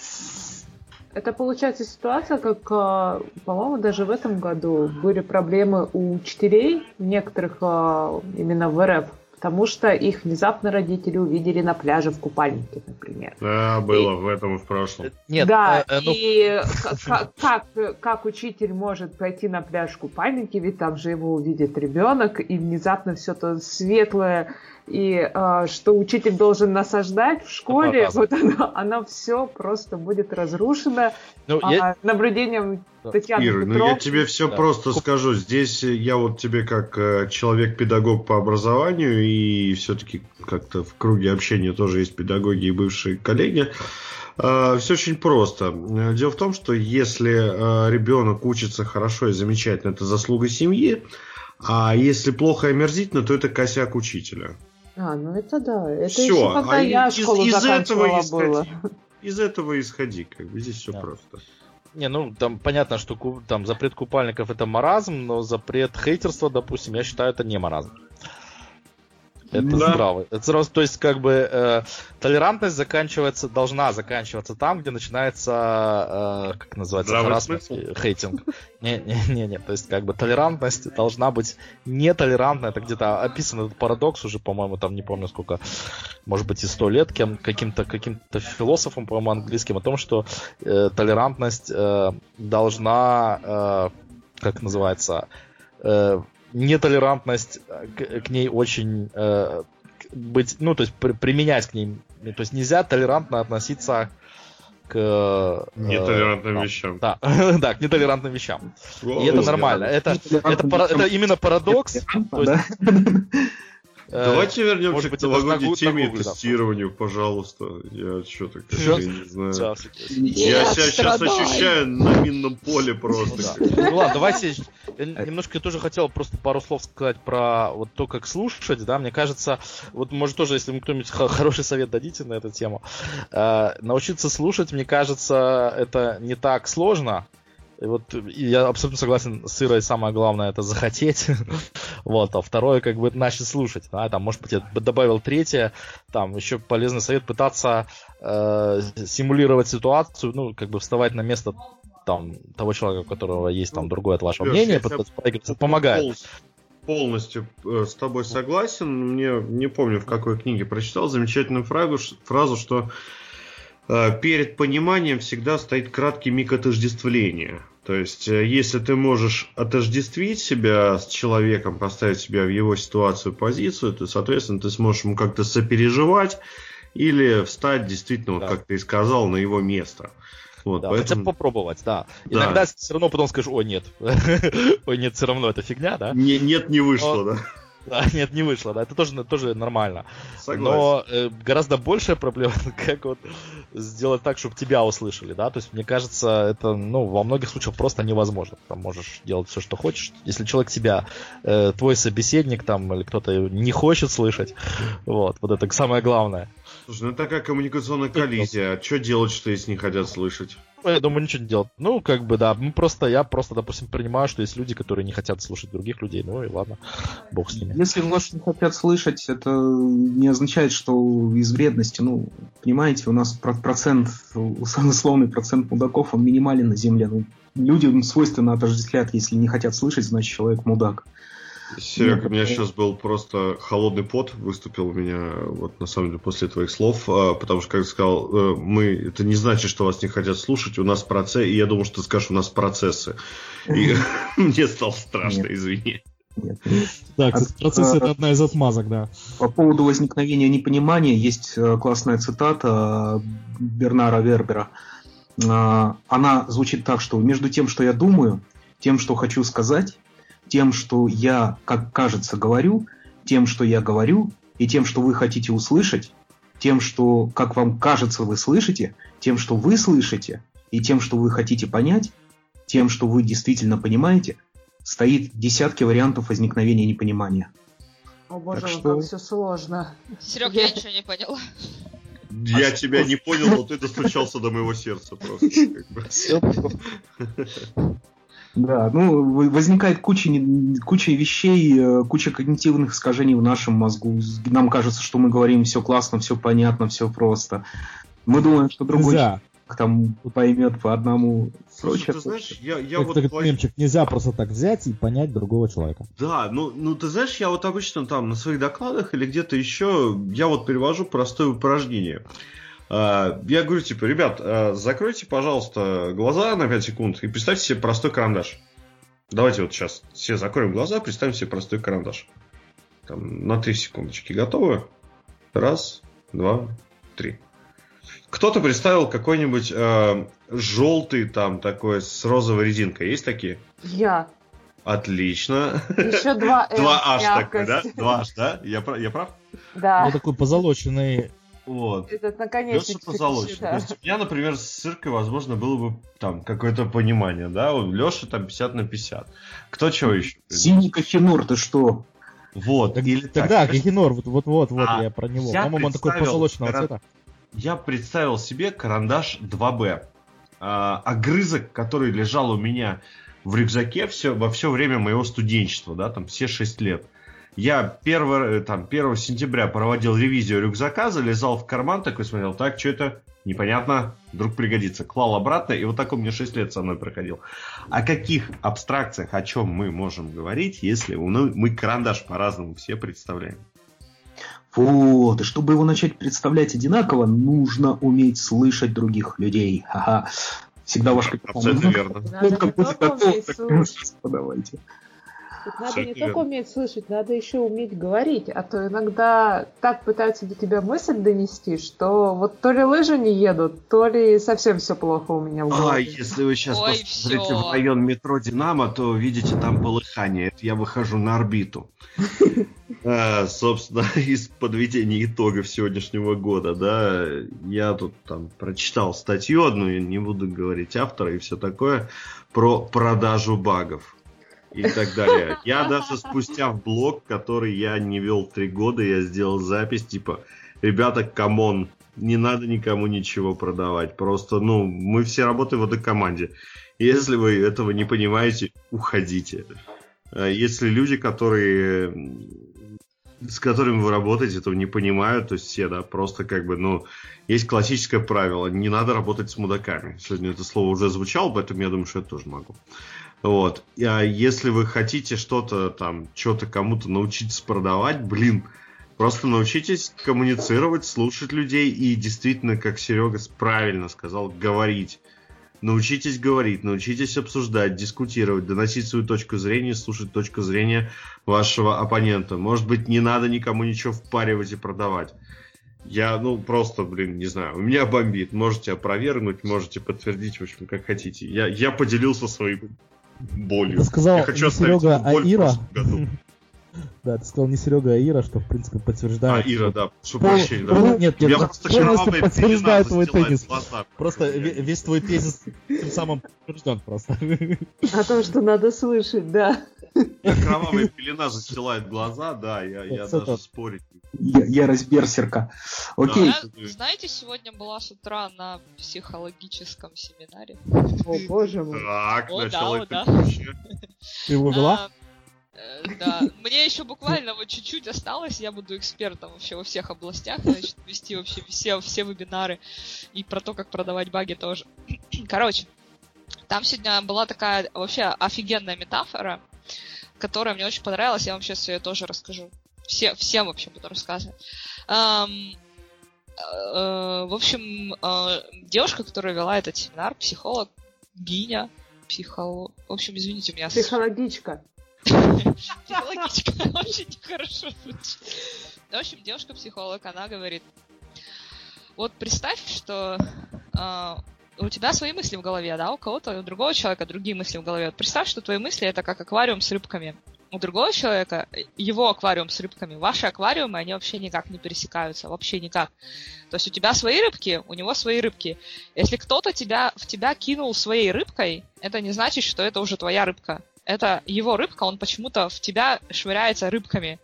Это получается ситуация, как, а, по-моему, даже в этом году были проблемы у учителей некоторых а, именно в РФ, потому что их внезапно родители увидели на пляже в купальнике, например. Да, было в этом и в прошлом. Нет, да, э, э, ну, и как, как учитель может пойти на пляж в купальнике, ведь там же его увидит ребенок, и внезапно все то светлое, и а, что учитель должен насаждать в школе, показывать. вот оно, оно все просто будет разрушено ну, а, я- наблюдением Да. Татьяны Ир, ну я тебе все Да. просто скажу. Здесь э, я вот тебе как э, человек-педагог по образованию и все-таки как-то в круге общения тоже есть педагоги и бывшие коллеги. все очень просто. Э, Дело в том, что если э, ребенок учится хорошо и замечательно, это заслуга семьи, а если плохо и омерзительно, то это косяк учителя. А, ну это да. Это Всё, еще когда а я из- школу из заканчивала этого исходи. было. Из этого исходи, как бы здесь все Да. просто. Не, ну там понятно, что там запрет купальников это маразм, но запрет хейтерства, допустим, я считаю, это не маразм. Это Да. здраво. Это здраво. То есть, как бы э, толерантность заканчивается, должна заканчиваться там, где начинается, э, как называется, э, хейтинг. Не, не, не, не. То есть, как бы толерантность должна быть нетолерантна. Это где-то описан этот парадокс уже, по-моему, там не помню сколько, может быть, и сто лет кем, каким-то каким-то философом, по-моему, английским о том, что э, толерантность э, должна, э, как называется, э, нетолерантность э, к, к ней очень э, быть, ну, то есть при- применять к ней, то есть нельзя толерантно относиться к э, Нетолерантным да, вещам. Да, да, к нетолерантным вещам. И это О, нормально. Это, это, пара- это именно парадокс. То есть, э, Давайте вернемся может к быть, новогодней теме и тестированию, пожалуйста. Я что-то как не знаю. сейчас, Я себя сейчас ощущаю на минном поле Ну, просто. да. Ну ладно, давайте. Я немножко тоже хотел просто пару слов сказать про вот то, как слушать, да. Мне кажется, вот может тоже, если вы кто-нибудь хороший совет дадите на эту тему, э, научиться слушать, мне кажется, это не так сложно. И вот и я абсолютно согласен с Ирой, самое главное это захотеть. вот, а второе, как бы начать слушать. Да, там, может быть, я добавил третье, там еще полезный совет пытаться э, симулировать ситуацию, ну, как бы вставать на место там того человека, у которого есть там другое от вашего мнения, помогает. Пол- Полностью э, с тобой согласен. Мне не помню, в какой книге прочитал замечательную фразу, фразу что э, перед пониманием всегда стоит краткий миг отождествления. То есть, э, если ты можешь отождествить себя с человеком, поставить себя в его ситуацию, позицию, то, соответственно, ты сможешь ему как-то сопереживать или встать действительно, вот Да. как ты и сказал, на его место. Вот, Да, хотя бы поэтому попробовать, да. Да. Иногда все равно потом скажешь, о, нет. Ой, нет, все равно это фигня, да? не- нет, не вышло, да? Да, нет, не вышло, да. Это тоже, тоже нормально. Согласен. Но э, гораздо большая проблема, как вот сделать так, чтобы тебя услышали, да. То есть, мне кажется, это, ну, во многих случаях просто невозможно. Там можешь делать все, что хочешь. Если человек тебя, э, твой собеседник там или кто-то не хочет слышать, вот, вот это самое главное. Слушай, ну такая коммуникационная коллизия. А что делать, что если не хотят слышать? Ну, я думаю, ничего не делать. Ну, как бы, да. Ну, просто я просто, допустим, принимаю, что есть люди, которые не хотят слушать других людей. Ну и ладно, бог с ними. Если вас не хотят слышать, это не означает, что из вредности. Ну, понимаете, у нас про- процент, условный процент мудаков, он минимален на Земле. Ну, людям свойственно отождествлять, если не хотят слышать, значит человек мудак. Серега, Ну, у меня сейчас был просто холодный пот, выступил у меня, вот на самом деле, после твоих слов, а, потому что, как ты сказал, э, мы, это не значит, что вас не хотят слушать, у нас процесс, и я думал, что ты скажешь, у нас процессы. И мне стало страшно, извини. Нет. Да, кстати, А, процесс а, это одна из отмазок, да. По поводу возникновения непонимания есть э, классная цитата э, Бернара Вербера. Она звучит так, что между тем, что я думаю, тем, что хочу сказать, тем, что я, как кажется, говорю, тем, что я говорю, и тем, что вы хотите услышать, тем, что, как вам кажется, вы слышите, тем, что вы слышите, и тем, что вы хотите понять, тем, что вы действительно понимаете, стоит десятки вариантов возникновения непонимания. О боже, Так как что- все сложно. Серег, я ничего не поняла. Я тебя не понял, но ты достучался до моего сердца просто. как бы. Да, ну, возникает куча, куча вещей, э, куча когнитивных искажений в нашем мозгу. Нам кажется, что мы говорим все классно, все понятно, все просто. Мы думаем, что другой Нельзя. человек там поймет по одному. Слушай, Прочее, ты знаешь, я, я Как вот... этот плани- мемчик, нельзя просто так взять и понять другого человека. Да, ну, ну ты знаешь, я вот обычно там на своих докладах или где-то еще, я вот перевожу простое упражнение. Я говорю, типа, ребят, а, закройте, пожалуйста, глаза на 5 секунд и представьте себе простой карандаш. Давайте вот сейчас все закроем глаза, представим себе простой карандаш. Там, на 3 секундочки. Готовы? Раз, два, три. Кто-то представил какой-нибудь э, желтый там такой с розовой резинкой. Есть такие? Я. Отлично. Еще два М, Два H такой, да? Два H, да? Я прав? Я прав? Да. Ну, такой позолоченный. Вот. Этот Леша наконечник. позолочен. То да. есть у меня, например, с циркой, возможно, было бы там какое-то понимание, да? У Леши там 50 на 50. Кто чего еще? Синий кахинур, ты что? Вот. Так- Или так. Тогда знаешь, Кахинор, вот вот вот, вот А, я про него. я По-моему, он такой позолоченного кара- цвета. Я представил себе карандаш 2B. А, огрызок, который лежал у меня в рюкзаке все, во все время моего студенчества, да, там все 6 лет. Я 1, там, 1 сентября проводил ревизию рюкзака, залезал в карман, такой смотрел, так, что это? Непонятно, вдруг пригодится. Клал обратно, и вот так у меня 6 лет со мной проходил. О каких абстракциях, о чем мы можем говорить, если ну, мы карандаш по-разному все представляем? Вот, и чтобы его начать представлять одинаково, нужно уметь слышать других людей. Ха-ха. Всегда ваш капитан. Абсолютно верно. Не Как только готов, подавайте. Тут надо не только уметь слышать, надо еще уметь говорить. А то иногда так пытаются до тебя мысль донести, что вот то ли лыжи не едут, то ли совсем все плохо у меня в А, голове. если вы сейчас Ой, посмотрите всё. в район метро Динамо, то видите там полыхание. Это я выхожу на орбиту. А, Собственно, из подведения итогов сегодняшнего года, да, я тут там прочитал статью одну, не буду говорить автора и все такое, про продажу багов и так далее. Я даже спустя в блог, который я не вел три года, я сделал запись, типа, ребята, come on, не надо никому ничего продавать. Просто, ну, мы все работаем в этой команде. Если вы этого не понимаете, уходите. А Если люди, которые с которыми вы работаете, этого не понимают, то есть все, да, просто как бы, ну, есть классическое правило, не надо работать с мудаками. Сегодня это слово уже звучало, поэтому я думаю, что я тоже могу. Вот. А если вы хотите что-то там, что-то кому-то научиться продавать, блин, просто научитесь коммуницировать, слушать людей и действительно, как Серега правильно сказал, говорить. Научитесь говорить, научитесь обсуждать, дискутировать, доносить свою точку зрения, слушать точку зрения вашего оппонента. Может быть, не надо никому ничего впаривать и продавать. Я, ну, просто, блин, не знаю, у меня бомбит. Можете опровергнуть, можете подтвердить, в общем, как хотите. Я, я поделился своей болью. Сказал я хочу оставить Серега, эту а боль в Ира. прошлом году. Да, ты сказал не Серега, а Ира, что в принципе А, подтверждает. Ира, да, прошу Пол- прощения. да. Нет, нет, Я да, просто полностью пелена твой тезис. глаза. Просто Я- ве- весь твой тезис тем самым подтвержден просто. О том, что надо слышать, да. Кровавая пелена застилает глаза, да, я, я даже да. спорить. Я, ярость берсерка. Окей. Я, Да. знаете, сегодня была с утра на психологическом семинаре. О, боже мой. Так, О, начало да, о, текущее. Ты его вела? Э, Да, мне еще буквально вот чуть-чуть осталось, я буду экспертом вообще во всех областях, значит, вести вообще все, все вебинары и про то, как продавать баги тоже. Короче, там сегодня была такая вообще офигенная метафора, которая мне очень понравилась, я вам сейчас ее тоже расскажу. Все, всем вообще буду рассказывать. Ам, э, в общем, э, девушка, которая вела этот семинар, психолог, гиня, психолог... В общем, извините меня. с- Психологичка. Психологичка очень нехорошо звучит. В общем, девушка-психолог, она говорит, вот представь, что а, у тебя свои мысли в голове, да, у кого-то, у другого человека другие мысли в голове. Представь, что твои мысли это как аквариум с рыбками. У другого человека его аквариум с рыбками. Ваши аквариумы, они вообще никак не пересекаются, вообще никак. То есть у тебя свои рыбки, у него свои рыбки. Если кто-то тебя, в тебя кинул своей рыбкой, это не значит, что это уже твоя рыбка. Это его рыбка, он почему-то в тебя швыряется рыбками.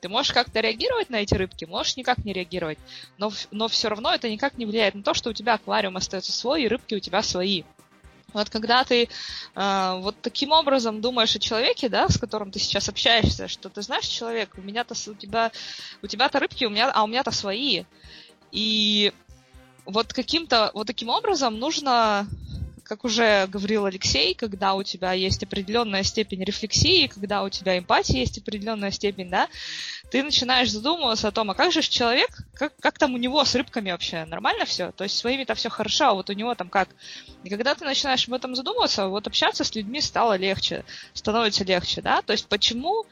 Ты можешь как-то реагировать на эти рыбки, можешь никак не реагировать. Но, но все равно это никак не влияет на то, что у тебя аквариум остается свой, и рыбки у тебя свои. Вот когда ты э, вот таким образом думаешь о человеке, да, с которым ты сейчас общаешься, что ты знаешь, человек, у меня-то у тебя, у тебя-то рыбки, у меня, а у меня-то свои. И вот каким-то, вот таким образом нужно, как уже говорил Алексей, когда у тебя есть определенная степень рефлексии, когда у тебя эмпатии есть определенная степень, да, ты начинаешь задумываться о том, а как же человек, как, как там у него с рыбками вообще, нормально все? То есть своими-то все хорошо, а вот у него там как? И когда ты начинаешь об этом задумываться, вот общаться с людьми стало легче, становится легче, да? То есть почему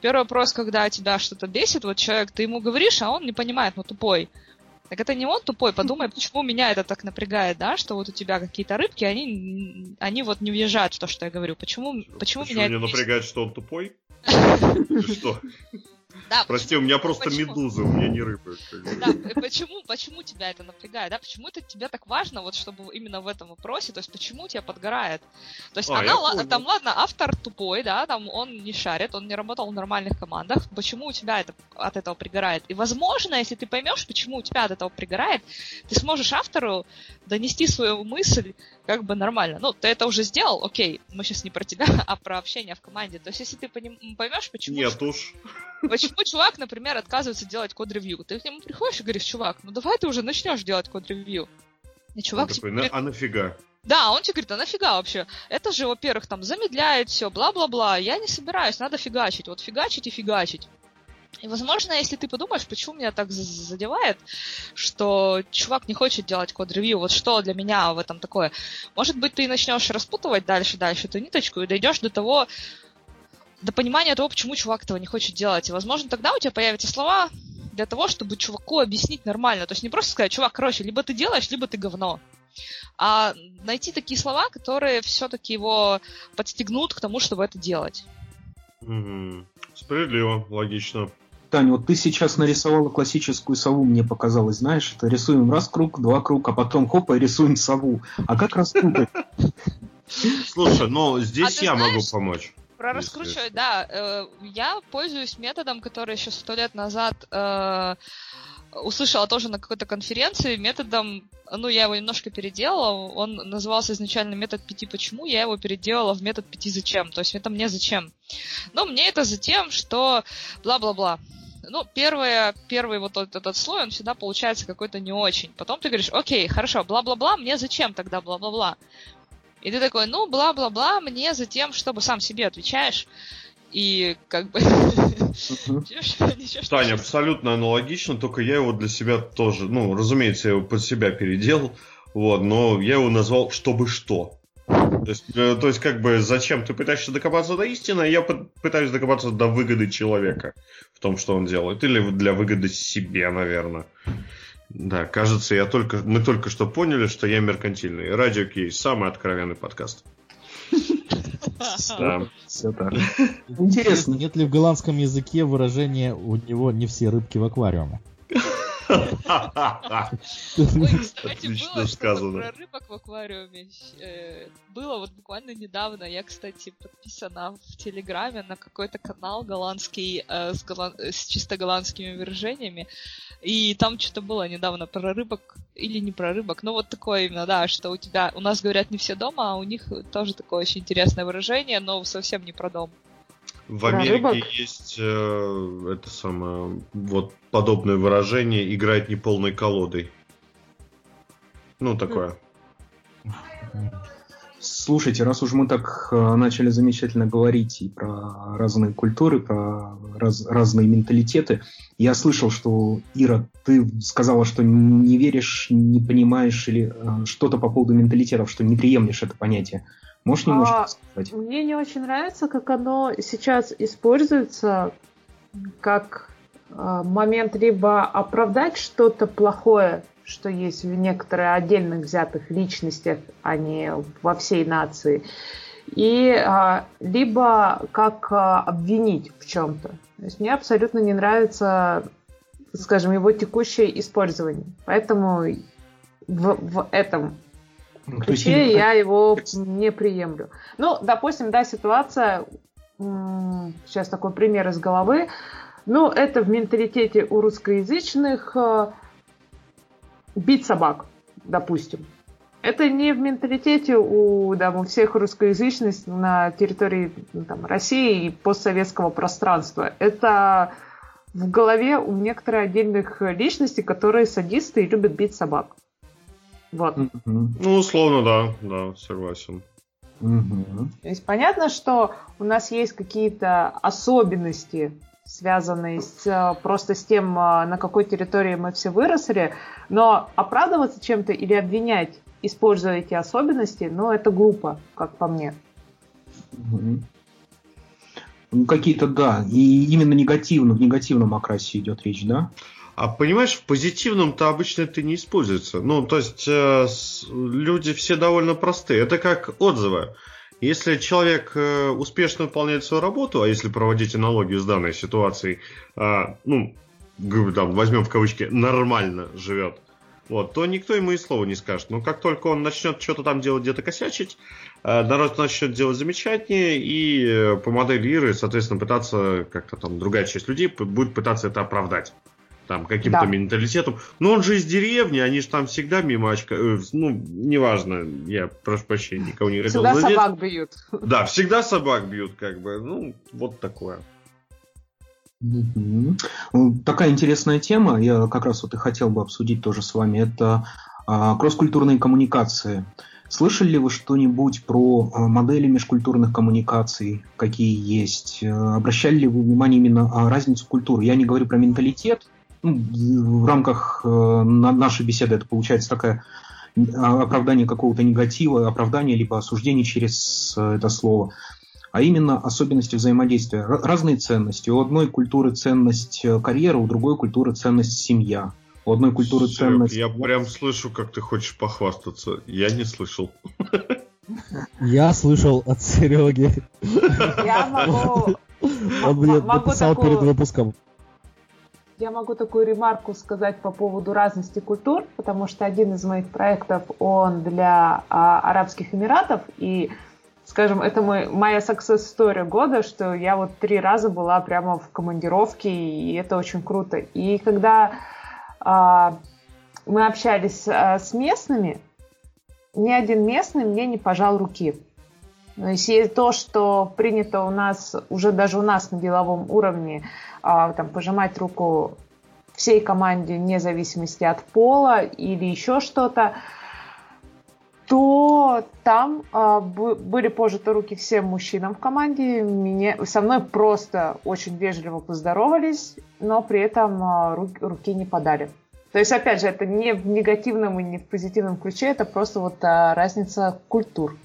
Первый вопрос, когда тебя что-то бесит, вот человек, ты ему говоришь, а он не понимает, ну тупой. Так это не он тупой, подумай, почему меня это так напрягает, да, что вот у тебя какие-то рыбки, они, они вот не въезжают в то, что я говорю. Почему, почему, меня меня это бесит? напрягает, что он тупой? Что? Да, Прости, у меня просто почему? медуза, у меня не рыбы. бы. Да, почему, почему тебя это напрягает, да? Почему это тебе так важно, вот чтобы именно в этом вопросе, то есть почему тебя подгорает? То есть А, она, понял. там, ладно, автор тупой, да, там он не шарит, он не работал в нормальных командах, почему у тебя это от этого пригорает? И, возможно, если ты поймешь, почему у тебя от этого пригорает, ты сможешь автору донести свою мысль как бы нормально. Ну, ты это уже сделал, окей, мы сейчас не про тебя, а про общение в команде. То есть, если ты поймешь, почему Нет уж. Почему чувак, например, отказывается делать код-ревью? Ты к нему приходишь и говоришь, чувак, ну давай ты уже начнешь делать код-ревью. И Он чувак такой, тебе «На- говорит, а нафига? да, он тебе говорит, а нафига вообще? Это же, во-первых, там замедляет все, бла-бла-бла. Я не собираюсь, надо фигачить. Вот фигачить и фигачить. И, возможно, если ты подумаешь, почему меня так за- задевает, что чувак не хочет делать код-ревью, вот что для меня в этом такое? Может быть, ты начнешь распутывать дальше-дальше эту ниточку и дойдешь до того, до понимания того, почему чувак этого не хочет делать. И, возможно, тогда у тебя появятся слова для того, чтобы чуваку объяснить нормально. То есть не просто сказать, чувак, короче, либо ты делаешь, либо ты говно. А найти такие слова, которые все-таки его подстегнут к тому, чтобы это делать. Справедливо, логично. Таня, вот ты сейчас нарисовала классическую сову, мне показалось, знаешь, это рисуем раз круг, два круг, а потом хоп, и рисуем сову. А как распутать? Слушай, ну здесь ты я могу помочь. Про раскручивать, да. э, я пользуюсь методом, который еще сто лет назад э, услышала тоже на какой-то конференции. Методом, ну, я его немножко переделала. Он назывался изначально метод пяти почему. Я его переделала в метод пяти зачем. То есть это мне зачем. Ну, мне это затем, что бла-бла-бла. Ну, первое, первый вот этот, этот слой, он всегда получается какой-то не очень. Потом ты говоришь, окей, хорошо, бла-бла-бла, мне зачем тогда бла-бла-бла? И ты такой, ну, бла-бла-бла, мне за тем, чтобы сам себе отвечаешь. И как бы... Таня, абсолютно аналогично, только я его для себя тоже, ну, разумеется, я его под себя переделал, вот, но я его назвал «чтобы что». То есть, э, то есть, как бы, зачем ты пытаешься докопаться до истины, а я пы- пытаюсь докопаться до выгоды человека в том, что он делает, или для выгоды себе, наверное. Да, кажется, я только, мы только что поняли, что я меркантильный. Радио Кей, самый откровенный подкаст. Да. Все так. Интересно. Нет ли в голландском языке выражения у него не все рыбки в аквариуме? Ой, кстати, было что-то про рыбок в аквариуме. Э, Было вот буквально недавно. Я, кстати, подписана в Телеграме на какой-то канал голландский э, с, чисто голландскими выражениями. И там что-то было недавно про рыбок или не про рыбок. Ну, вот такое именно, да, что у тебя... У нас говорят не все дома, а у них тоже такое очень интересное выражение, но совсем не про дом. В Америке рыбок? есть э, это самое вот подобное выражение играть неполной колодой. Ну, такое. Слушайте, раз уж мы так э, начали замечательно говорить и про разные культуры, про раз- разные менталитеты, я слышал, что, Ира, ты сказала, что не веришь, не понимаешь или э, что-то по поводу менталитетов, что не приемлешь это понятие. Можешь немножко А, сказать? Мне не очень нравится, как оно сейчас используется как э, момент либо оправдать что-то плохое, что есть в некоторых отдельных взятых личностях, а не во всей нации, и а, либо как а, обвинить в чем-то. То есть мне абсолютно не нравится, скажем, его текущее использование. Поэтому в, в этом ключе именно я его не приемлю. Ну, допустим, да, ситуация, сейчас такой пример из головы, ну, это в менталитете у русскоязычных э, бить собак, допустим. Это не в менталитете у, да, у всех русскоязычных на территории ну, там, России и постсоветского пространства. Это в голове у некоторых отдельных личностей, которые садисты и любят бить собак. Вот. Мгм. Ну, условно, да, да, согласен. Мгм. То есть понятно, что у нас есть какие-то особенности, связанные с, э, просто с тем, э, на какой территории мы все выросли, но оправдываться чем-то или обвинять, используя эти особенности, ну, это глупо, как по мне. Мгм. Ну, какие-то, да. И именно негативно, в негативном окрасе идет речь, да? А понимаешь, в позитивном-то обычно это не используется. Ну, то есть э, люди все довольно простые. Это как отзывы. Если человек э, успешно выполняет свою работу, а если проводить аналогию с данной ситуацией, а, ну, там, возьмем в кавычки, нормально живет, вот, то никто ему и слова не скажет. Но как только он начнет что-то там делать, где-то косячить, э, народ начнет делать замечательнее, и э, по модели Иры, соответственно, пытаться, как-то там другая часть людей будет пытаться это оправдать там каким-то Да. менталитетом. Но он же из деревни, они же там всегда мимо очка. э, ну, неважно, я прошу прощения, никого не хотел Всегда задеть. собак бьют. Да, всегда собак бьют, как бы. Ну, вот такое. Ну, Такая интересная тема, я как раз вот и хотел бы обсудить тоже с вами, это а, кросс-культурные коммуникации. Слышали ли вы что-нибудь про а, модели межкультурных коммуникаций, какие есть? Э, Обращали ли вы внимание именно на разницу культур? Я не говорю про менталитет. Ну, в рамках э, на- нашей беседы это получается такое а, оправдание какого-то негатива, оправдание либо осуждение через э, это слово а именно особенности взаимодействия. Разные ценности. У одной культуры ценность э, карьера, у другой культуры ценность семья. У одной культуры Серег, ценность... Я прям слышу, как ты хочешь похвастаться. Я не слышал. Я слышал от Сереги. Я могу... Он мне написал перед выпуском. Я могу такую ремарку сказать по поводу разности культур, потому что один из моих проектов, он для а, Арабских Эмиратов, и, скажем, это мой, моя success story года, что я вот три раза была прямо в командировке, и это очень круто. И когда а, мы общались а, с местными, ни один местный мне не пожал руки. И то, что принято у нас, уже даже у нас на деловом уровне, а, там, пожимать руку всей команде вне зависимости от пола или еще что-то, то там а, были пожаты руки всем мужчинам в команде. Меня, со мной просто очень вежливо поздоровались, но при этом а, ру- руки не подали. То есть, опять же, это не в негативном и не в позитивном ключе, это просто вот разница культур.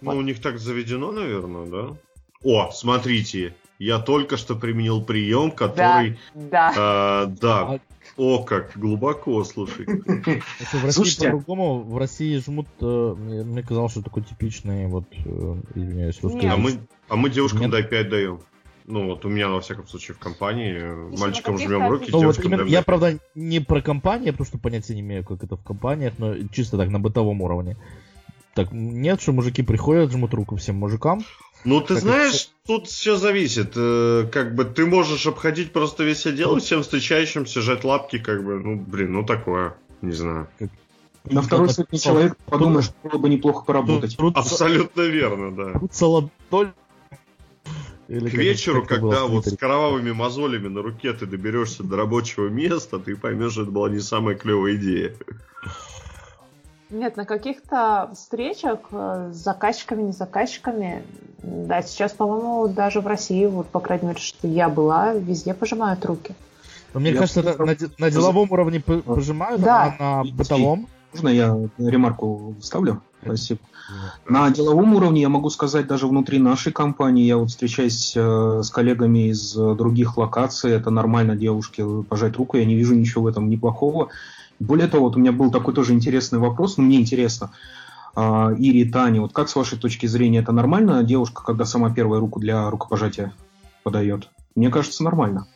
Ну, у них так заведено, наверное, да? О, смотрите, я только что применил прием, который... Да, э, да, О, как глубоко, слушай. Если в России Слушайте. по-другому, в России жмут, э, мне, казалось, что такой типичный, вот, э, извиняюсь, русский. А мы, а мы девушкам Нет. дай 5 даем. Ну вот у меня, во всяком случае, в компании э, Если мальчикам жмем руки, Ну вот именно, я, правда, не про компании, потому что понятия не имею, как это в компаниях, но чисто так, на бытовом уровне. Так, нет, что мужики приходят, жмут руку всем мужикам. Ну, ты Как знаешь, тут все зависит. Э, Как бы ты можешь обходить просто весь отдел и всем встречающимся жать лапки, как бы, ну, блин, ну такое, не знаю. На второй сотни человек подумаешь, было бы неплохо поработать. Трутся- Абсолютно верно, да. Или К как- вечеру, как это когда вот с кровавыми мозолями на руке ты доберешься до рабочего места, ты поймешь, что это была не самая клевая идея. Нет, на каких-то встречах э, с заказчиками, не заказчиками, да, сейчас, по-моему, даже в России, вот, по крайней мере, что я была, везде пожимают руки. Но мне Я кажется, это на, на деловом уровне пожимают, Да. а на бытовом. Можно я ремарку вставлю? Спасибо. На деловом уровне я могу сказать, даже внутри нашей компании, я вот встречаюсь э, с коллегами из других локаций, это нормально девушке пожать руку, я не вижу ничего в этом неплохого. Более того, вот у меня был такой тоже интересный вопрос, ну мне интересно, А, Ире и Тане, вот как с вашей точки зрения, это нормально девушка, когда сама первую руку для рукопожатия подает? Мне кажется, нормально.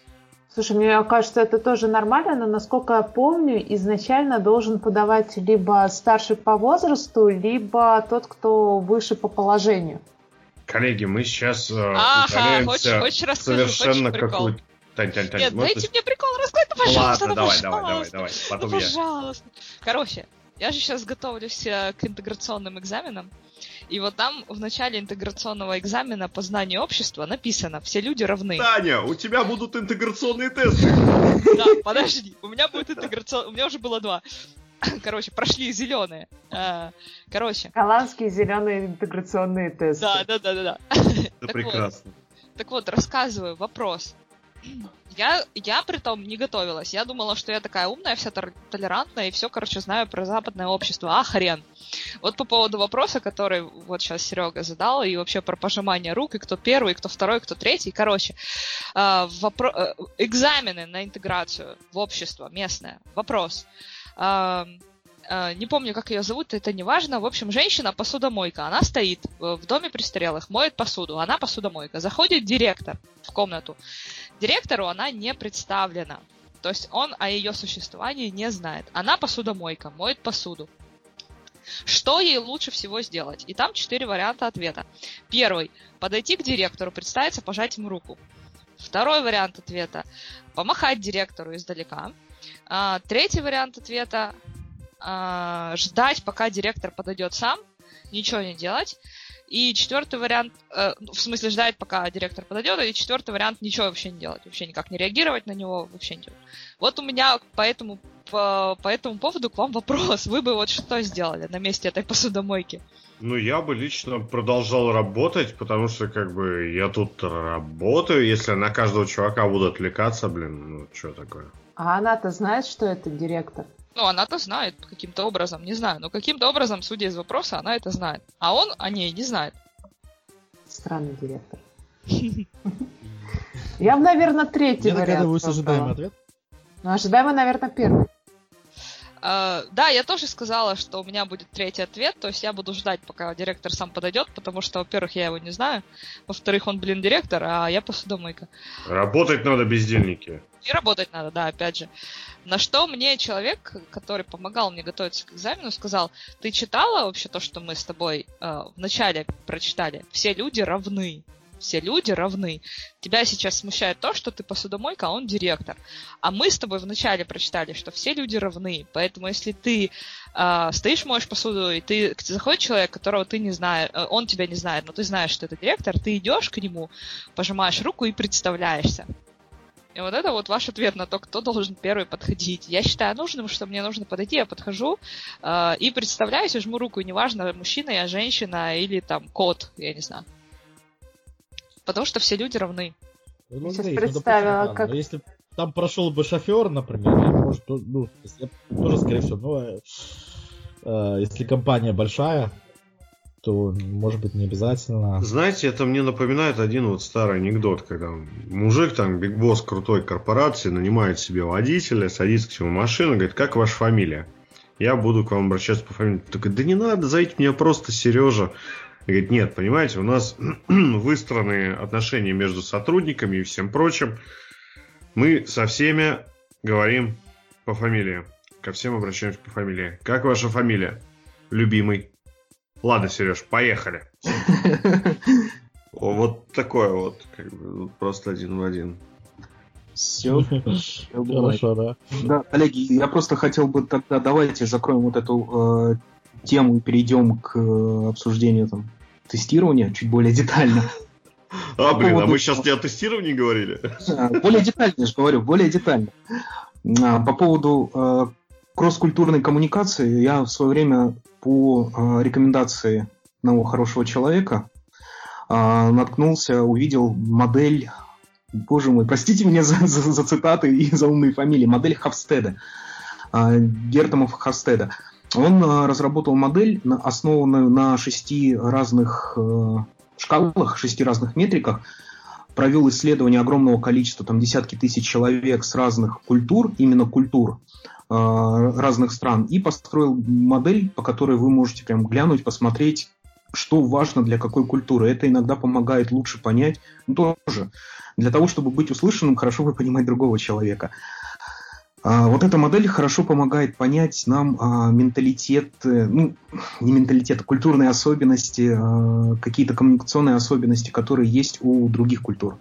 Слушай, мне кажется, это тоже нормально, но, насколько я помню, изначально должен подавать либо старший по возрасту, либо тот, кто выше по положению. Коллеги, мы сейчас э, Ага, хочешь, хочешь расскажу, совершенно хочешь прикол? какую-то... Тань, Тань, Тань, Нет, можешь дайте мне прикол рассказать, ну, Ну пожалуйста, ладно, ну, давай, давай, давай, давай. Ну, Потом я. пожалуйста. Короче, я же сейчас готовлюсь э, к интеграционным экзаменам. И вот там в начале интеграционного экзамена по знанию общества написано «Все люди равны». Таня, у тебя будут интеграционные тесты. Да, подожди, у меня будет интеграцион... У меня уже было два. Короче, прошли зеленые. Короче, Голландские зеленые интеграционные тесты. да, да, да, да, да. Это прекрасно. Так вот, рассказываю, вопрос. Я, я при том не готовилась. Я думала, что я такая умная, вся толерантная, и все, короче, знаю про западное общество. А, хрен. Вот по поводу вопроса, который вот сейчас Серега задал, и вообще про пожимание рук, и кто первый, кто второй, кто третий. Короче, а, вопро- э, экзамены на интеграцию в общество местное. Вопрос. А, не помню, как ее зовут, это не важно. В общем, женщина посудомойка. Она стоит э, в доме престарелых, моет посуду. Она посудомойка. Заходит директор в комнату. Директору она не представлена. То есть он о ее существовании не знает. Она посудомойка, моет посуду. Что ей лучше всего сделать? И там четыре варианта ответа. Первый. Подойти к директору, представиться, пожать ему руку. Второй вариант ответа. Помахать директору издалека. А, третий вариант ответа. а, ждать, пока директор подойдет сам. Ничего не делать. И четвертый вариант, э, ну, в смысле ждать, пока директор подойдет, и четвертый вариант ничего вообще не делать, вообще никак не реагировать на него, вообще ничего. Вот у меня по этому, по, по этому поводу к вам вопрос. Вы бы вот что сделали на месте этой посудомойки? Ну, я бы лично продолжал работать, потому что, как бы, я тут работаю. Если на каждого чувака буду отвлекаться, блин, ну, что такое? А она-то знает, что это директор. Ну, она-то знает каким-то образом, не знаю, но каким-то образом, судя из вопроса, она это знает. А он о ней не знает. Странный директор. Я бы, наверное, третий Я догадываюсь ожидаемый ответ. Ну, ожидаемый, наверное, первый. А, да, я тоже сказала, что у меня будет третий ответ, то есть я буду ждать, пока директор сам подойдет, потому что, во-первых, я его не знаю, во-вторых, он, блин, директор, а я посудомойка. Работать надо, бездельники. И работать надо, да, опять же. На что мне человек, который помогал мне готовиться к экзамену, сказал, ты читала вообще то, что мы с тобой э, вначале прочитали? Все люди равны. Все люди равны. Тебя сейчас смущает то, что ты посудомойка, а он директор. А мы с тобой вначале прочитали, что все люди равны. Поэтому если ты э, стоишь, моешь посуду, и ты заходит человек, которого ты не знаешь, э, он тебя не знает, но ты знаешь, что это директор, ты идешь к нему, пожимаешь руку и представляешься. И вот это вот ваш ответ на то, кто должен первый подходить. Я считаю нужным, что мне нужно подойти, я подхожу э, и представляюсь, и жму руку, и неважно, мужчина я, женщина или там кот, я не знаю. Потому что все люди равны. Ну, Сейчас смотри, ну, представила, допустим, как- ладно, Если там прошел бы шофер, например, я, может, ну, я тоже, скорее всего, ну, э, э, если компания большая, то, может быть, не обязательно. Знаете, это мне напоминает один вот старый анекдот, когда мужик, там, бигбосс крутой корпорации, нанимает себе водителя, садится к нему в машину, говорит, как ваша фамилия? Я буду к вам обращаться по фамилии. Такой, да не надо, зовите меня просто Сережа. Говорит, нет, понимаете, у нас выстроены отношения между сотрудниками и всем прочим. Мы со всеми говорим по фамилии. Ко всем обращаемся по фамилии. Как ваша фамилия? Любимый. Ладно, Сереж, поехали. Вот такое вот, как бы, просто один в один. Все. Хорошо, да. Да, коллеги, я просто хотел бы тогда давайте закроем вот эту э, тему и перейдем к э, обсуждению там тестирования чуть более детально. А, блин, а мы сейчас не о тестировании говорили? Более детально, я же говорю, более детально. А, По поводу э, кросс-культурной коммуникации я в свое время по э, рекомендации одного хорошего человека а, наткнулся, увидел модель, боже мой, простите меня за, за- за цитаты и за умные фамилии, модель Хавстеда, а, Гертомов Хавстеда. Он а, разработал модель, основанную на шести разных шкалах, шести разных метриках, провел исследование огромного количества, там десятки тысяч человек с разных культур, именно культур э, разных стран, и построил модель, по которой вы можете прям глянуть, посмотреть, что важно для какой культуры. Это иногда помогает лучше понять, ну, тоже. Для того, чтобы быть услышанным, хорошо бы понимать другого человека. А, вот эта модель хорошо помогает понять нам а, менталитет, э, ну, не менталитет, а культурные особенности, а, какие-то коммуникационные особенности, которые есть у других культур.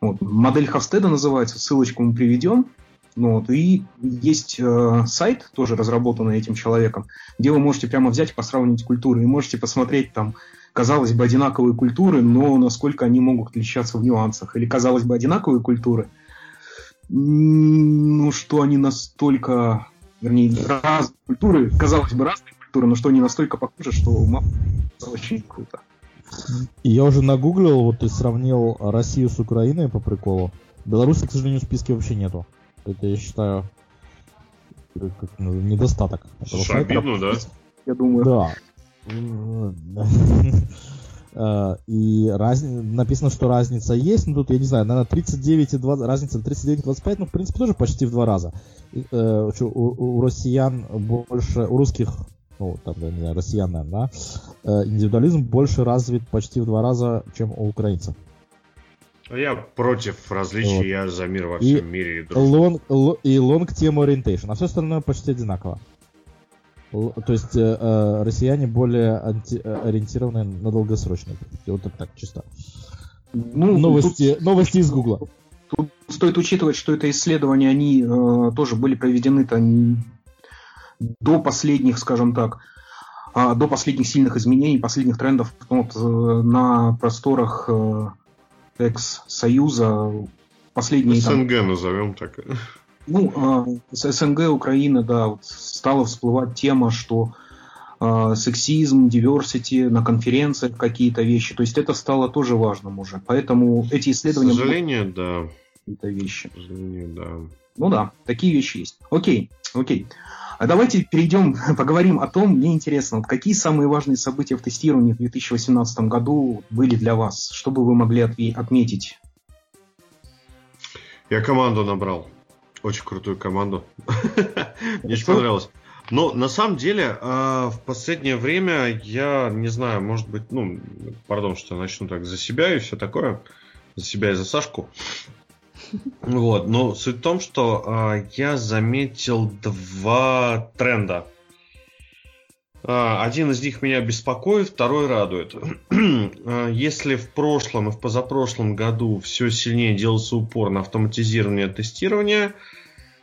Вот. Модель Хавстеда называется, ссылочку мы приведем. Ну Вот. И есть э, сайт, тоже разработанный этим человеком, где вы можете прямо взять и посравнить культуры. И можете посмотреть там, казалось бы, одинаковые культуры, но насколько они могут отличаться в нюансах. Или, казалось бы, одинаковые культуры, ну, что они настолько, вернее, разные культуры, казалось бы, разные культуры, но что они настолько похожи, что ма- очень круто. И я уже нагуглил, вот и сравнил Россию с Украиной по приколу. Беларуси, к сожалению, в списке вообще нету. Это я считаю как, ну, недостаток. обидно, да? Я думаю, Да. Э, И раз... написано, что разница есть, но тут, я не знаю, наверное, 39 и 20, разница 39 и 25, ну, в принципе, тоже почти в два раза. И, э, у, у россиян больше, у русских, ну, там, я не знаю, россиян, наверное, да, э, индивидуализм больше развит почти в два раза, чем у украинцев. А Я против различий, Вот. я за мир во И всем мире. и дружбу. Long, и long term orientation, а все остальное почти одинаково. То есть э, э, россияне более анти- э, ориентированы на долгосрочные перспективы. Вот это так, чисто. ну, Новости, новости из Гугла. Тут стоит учитывать, что это исследования, они э, тоже были проведены-то н- до последних, скажем так, а, до последних сильных изменений, последних трендов вот, э, на просторах э, экс-союза. Последние там, СНГ назовем так. Ну, э, с СНГ, Украина, да, вот стала всплывать тема, что э, сексизм, диверсити на конференциях какие-то вещи. То есть это стало тоже важным уже. Поэтому эти К исследования будут сожалению, да. какие-то вещи. К сожалению, да. Ну да, такие вещи есть. Окей, окей. А давайте перейдем, поговорим о том, мне интересно, вот какие самые важные события в тестировании в 2018 году были для вас? Что бы вы могли отметить? Я команду набрал. Очень крутую команду. Мне очень понравилось. Но на самом деле а, в последнее время я не знаю, может быть, ну, пардон, что я начну так за себя и все такое, за себя и за Сашку. Вот, но суть в том, что а, я заметил два тренда. А, Один из них меня беспокоит, второй радует. А, Если в прошлом и в позапрошлом году все сильнее делался упор на автоматизирование тестирования,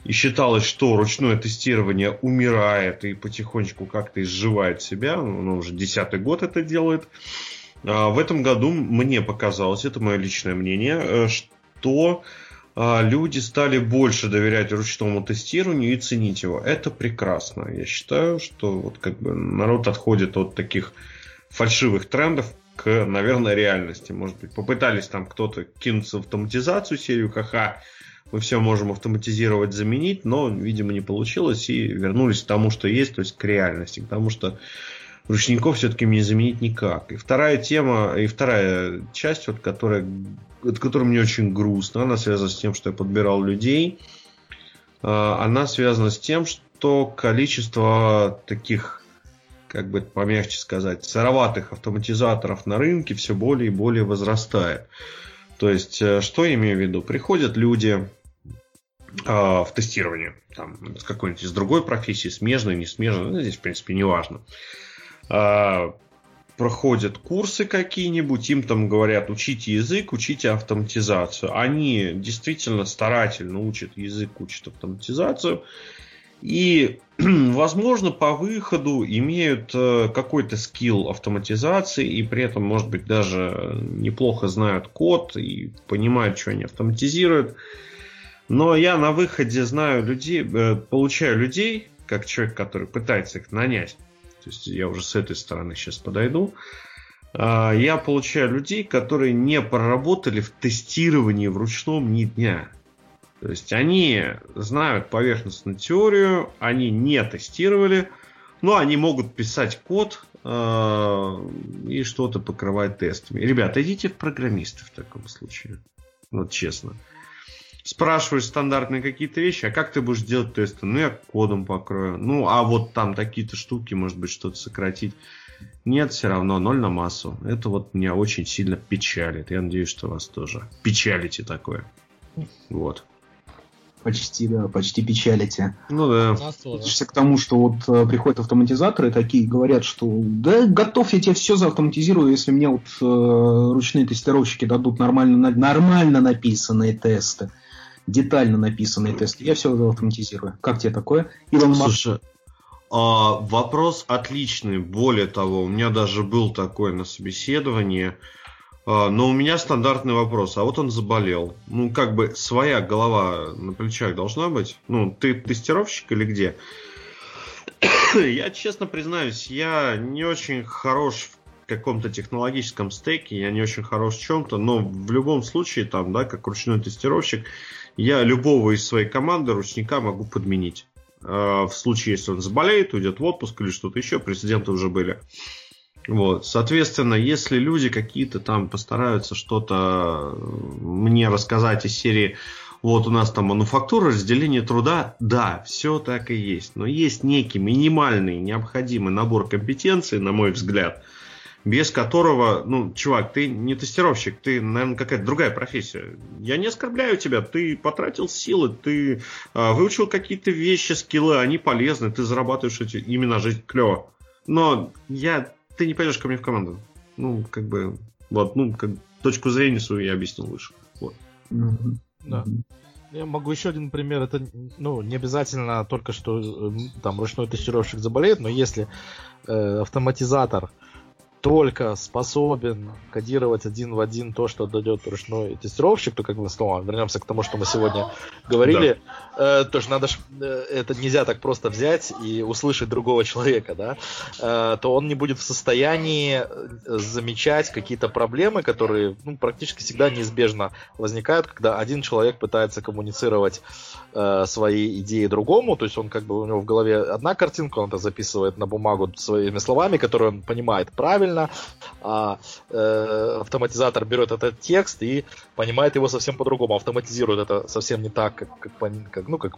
и считалось, что ручное тестирование умирает и потихонечку как-то изживает себя, оно уже десятый год это делает, а, в этом году мне показалось, это мое личное мнение, э, что люди стали больше доверять ручному тестированию и ценить его. Это прекрасно. Я считаю, что вот как бы народ отходит от таких фальшивых трендов к, наверное, реальности. Может быть, попытались там кто-то кинуться в автоматизацию, серию ха-ха, мы все можем автоматизировать, заменить, но, видимо, не получилось, и вернулись к тому, что есть, то есть к реальности, к тому, что ручников все-таки не заменить никак. И вторая тема, и вторая часть, вот, которая, от которой мне очень грустно, она связана с тем, что я подбирал людей. А, она связана с тем, что количество таких, как бы помягче сказать, сыроватых автоматизаторов на рынке все более и более возрастает. То есть, э, что я имею в виду? Приходят люди, а, в тестирование. Там, с какой-нибудь из другой профессии, смежной, не смежной, ну, здесь, в принципе, не важно. А, проходят курсы какие-нибудь, им там говорят, учите язык, учите автоматизацию. Они действительно старательно учат язык, учат автоматизацию. И, возможно, по выходу имеют э, какой-то скилл автоматизации, и при этом, может быть, даже неплохо знают код и понимают, что они автоматизируют. Но я на выходе знаю людей, э, получаю людей, как человек, который пытается их нанять. То есть я уже с этой стороны сейчас подойду. А, я получаю людей, которые не проработали в тестировании в ручном ни дня. То есть они знают поверхностную теорию, они не тестировали, но они могут писать код э, и что-то покрывать тестами. Ребята, идите в программисты в таком случае. Вот честно спрашиваешь стандартные какие-то вещи, а как ты будешь делать тесты? Ну, я кодом покрою. Ну, а вот там такие-то штуки, может быть, что-то сократить. Нет, все равно ноль на массу. Это вот меня очень сильно печалит. Я надеюсь, что вас тоже печалите такое. Вот. Почти, да, почти печалите. Ну да. Относишься к тому, что вот э, приходят автоматизаторы такие, говорят, что да, готов, я тебе все заавтоматизирую, если мне вот э, ручные тестировщики дадут нормально, нормально написанные тесты детально написанные тесты. Я все автоматизирую. Как тебе такое? Илон Слушай, а, вопрос отличный. Более того, у меня даже был такой на собеседовании. А, но у меня стандартный вопрос. А вот он заболел. Ну, как бы своя голова на плечах должна быть. Ну, ты тестировщик или где? я честно признаюсь, я не очень хорош в каком-то технологическом стеке, я не очень хорош в чем-то, но в любом случае, там, да, как ручной тестировщик, я любого из своей команды ручника могу подменить. А, в случае, если он заболеет, уйдет в отпуск или что-то еще, прецеденты уже были. Вот. Соответственно, если люди какие-то там постараются что-то мне рассказать из серии вот у нас там мануфактура, разделение труда, да, все так и есть. Но есть некий минимальный необходимый набор компетенций, на мой взгляд, без которого, ну, чувак, ты не тестировщик, ты, наверное, какая-то другая профессия. Я не оскорбляю тебя, ты потратил силы, ты э, выучил какие-то вещи, скиллы, они полезны, ты зарабатываешь эти именно жизнь клево. Но я, ты не пойдешь ко мне в команду. Ну, как бы, вот, ну, как точку зрения свою я объяснил выше. Вот. Да. Я могу еще один пример. Это, ну, не обязательно только что э, там ручной тестировщик заболеет, но если э, автоматизатор э, только способен кодировать один в один то, что дает ручной тестировщик, то как бы снова вернемся к тому, что мы сегодня говорили, да. э, тоже надо ж, э, это нельзя так просто взять и услышать другого человека, да, э, то он не будет в состоянии э, замечать какие-то проблемы, которые ну, практически всегда неизбежно возникают, когда один человек пытается коммуницировать э, свои идеи другому, то есть он как бы у него в голове одна картинка, он это записывает на бумагу своими словами, которые он понимает правильно, правильно, а э, автоматизатор берет этот текст и понимает его совсем по-другому, автоматизирует это совсем не так, как, как, как ну, как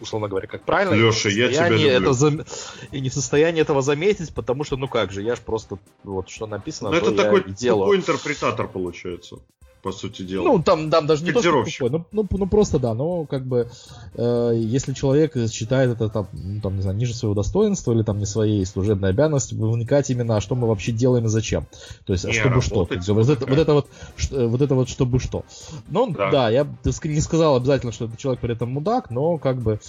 условно говоря, как правильно. Леша, я тебя люблю. Это зам... И не в состоянии этого заметить, потому что, ну как же, я ж просто, вот что написано, Но ну, это такой, такой интерпретатор получается по сути дела. Ну, там, там даже не то, что тупой, ну, ну, ну, просто да, но как бы, э, если человек считает это там, ну, там, не знаю, ниже своего достоинства или там не своей служебной обязанности, вникать именно, а что мы вообще делаем и зачем. То есть, а чтобы что. Вот, это, вот это вот, вот это вот чтобы что. Ну, да, да я не сказал обязательно, что этот человек при этом мудак, но как бы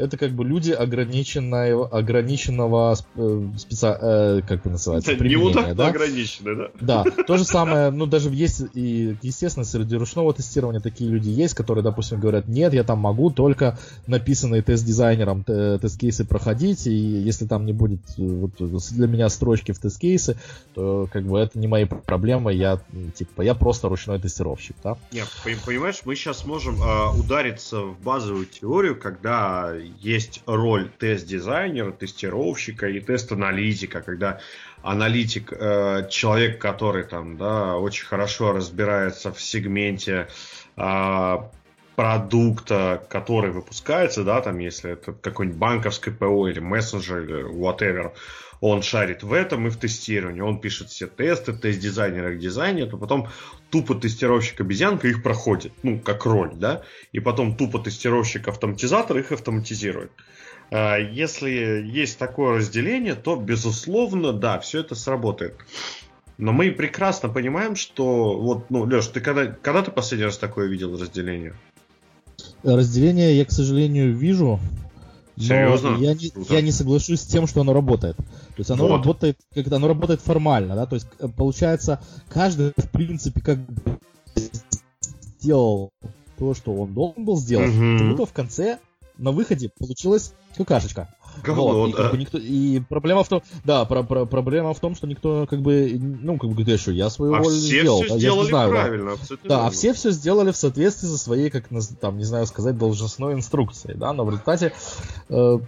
это как бы люди ограниченного, ограниченного э, специ... э, как это называется, Не мудак, да? ограниченный, да? Да, то же самое, ну даже есть и, естественно, среди ручного тестирования такие люди есть, которые, допустим, говорят, нет, я там могу только написанные тест-дизайнером тест-кейсы проходить, и если там не будет э, вот, для меня строчки в тест-кейсы, то как бы это не мои проблемы, я типа я просто ручной тестировщик, да? Нет, понимаешь, мы сейчас можем э, удариться в базовую теорию, когда есть роль тест-дизайнера, тестировщика и тест-аналитика, когда аналитик, э, человек, который там, да, очень хорошо разбирается в сегменте э, продукта, который выпускается, да, там, если это какой-нибудь банковский ПО или мессенджер или whatever, он шарит в этом и в тестировании, он пишет все тесты, тест-дизайнер их дизайнер, то потом тупо тестировщик обезьянка их проходит, ну, как роль, да, и потом тупо тестировщик автоматизатор их автоматизирует. А, если есть такое разделение, то, безусловно, да, все это сработает. Но мы прекрасно понимаем, что вот, ну, Леш, ты когда, когда ты последний раз такое видел разделение? Разделение я, к сожалению, вижу. Серьезно? я не, я не соглашусь с тем, что оно работает. То есть оно Вот. работает, когда оно работает формально, да, то есть э, получается каждый в принципе как бы сделал то, что он должен был сделать, Мгм. почему-то в конце на выходе получилась какашечка. Говно, Вот, и, да. как бы никто, и проблема в том, да, про- про- проблема в том, что никто как бы, ну как бы, ты что, я свою А роль все сделал, все да, я сделали знаю, да. правильно, абсолютно Да, а все все сделали в соответствии со своей, как там, не знаю сказать, должностной инструкцией, да, но в результате э,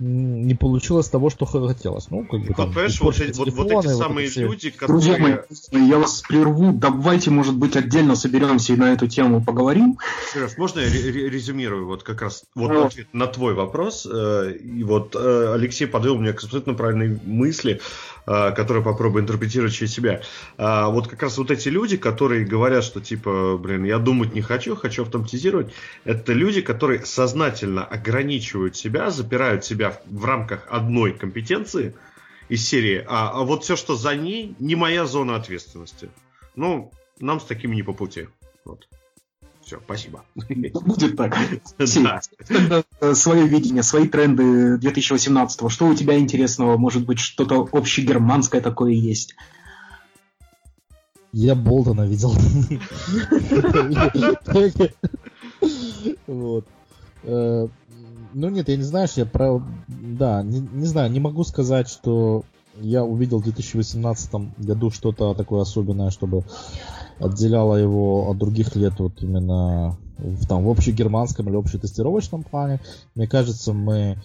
не получилось того, что хотелось. Ну, как бы Вот, там, понимаешь, вот, эти- вот, вот телефоны, эти вот самые все. люди, Друзья мои, которые... я вас прерву. Давайте, может быть, отдельно соберемся и на эту тему поговорим. Сереж, можно я ре- ре- резюмирую вот как раз вот Ну. ответ на твой вопрос? Э, И вот э, Алексей подвел мне к абсолютно правильной мысли, э, которые попробую интерпретировать через себя. Вот как раз вот эти люди, которые говорят, что типа, блин, я думать не хочу, хочу автоматизировать, это люди, которые сознательно ограничивают себя, запирают себя в- в рамках одной компетенции из серии, а, а вот все, что за ней, не моя зона ответственности. Ну, нам с такими не по пути. Вот. Все, спасибо. Да Будет так. Да. э, свое видение, свои тренды 2018-го. Что у тебя интересного? Может быть, что-то общегерманское такое есть? Я Болтона видел. Вот. Ну нет, я не знаю, я про... Да, не, не знаю, не могу сказать, что я увидел в 2018 году что-то такое особенное, чтобы отделяло его от других лет вот именно в, там, в общегерманском или общетестировочном плане. Мне кажется, мы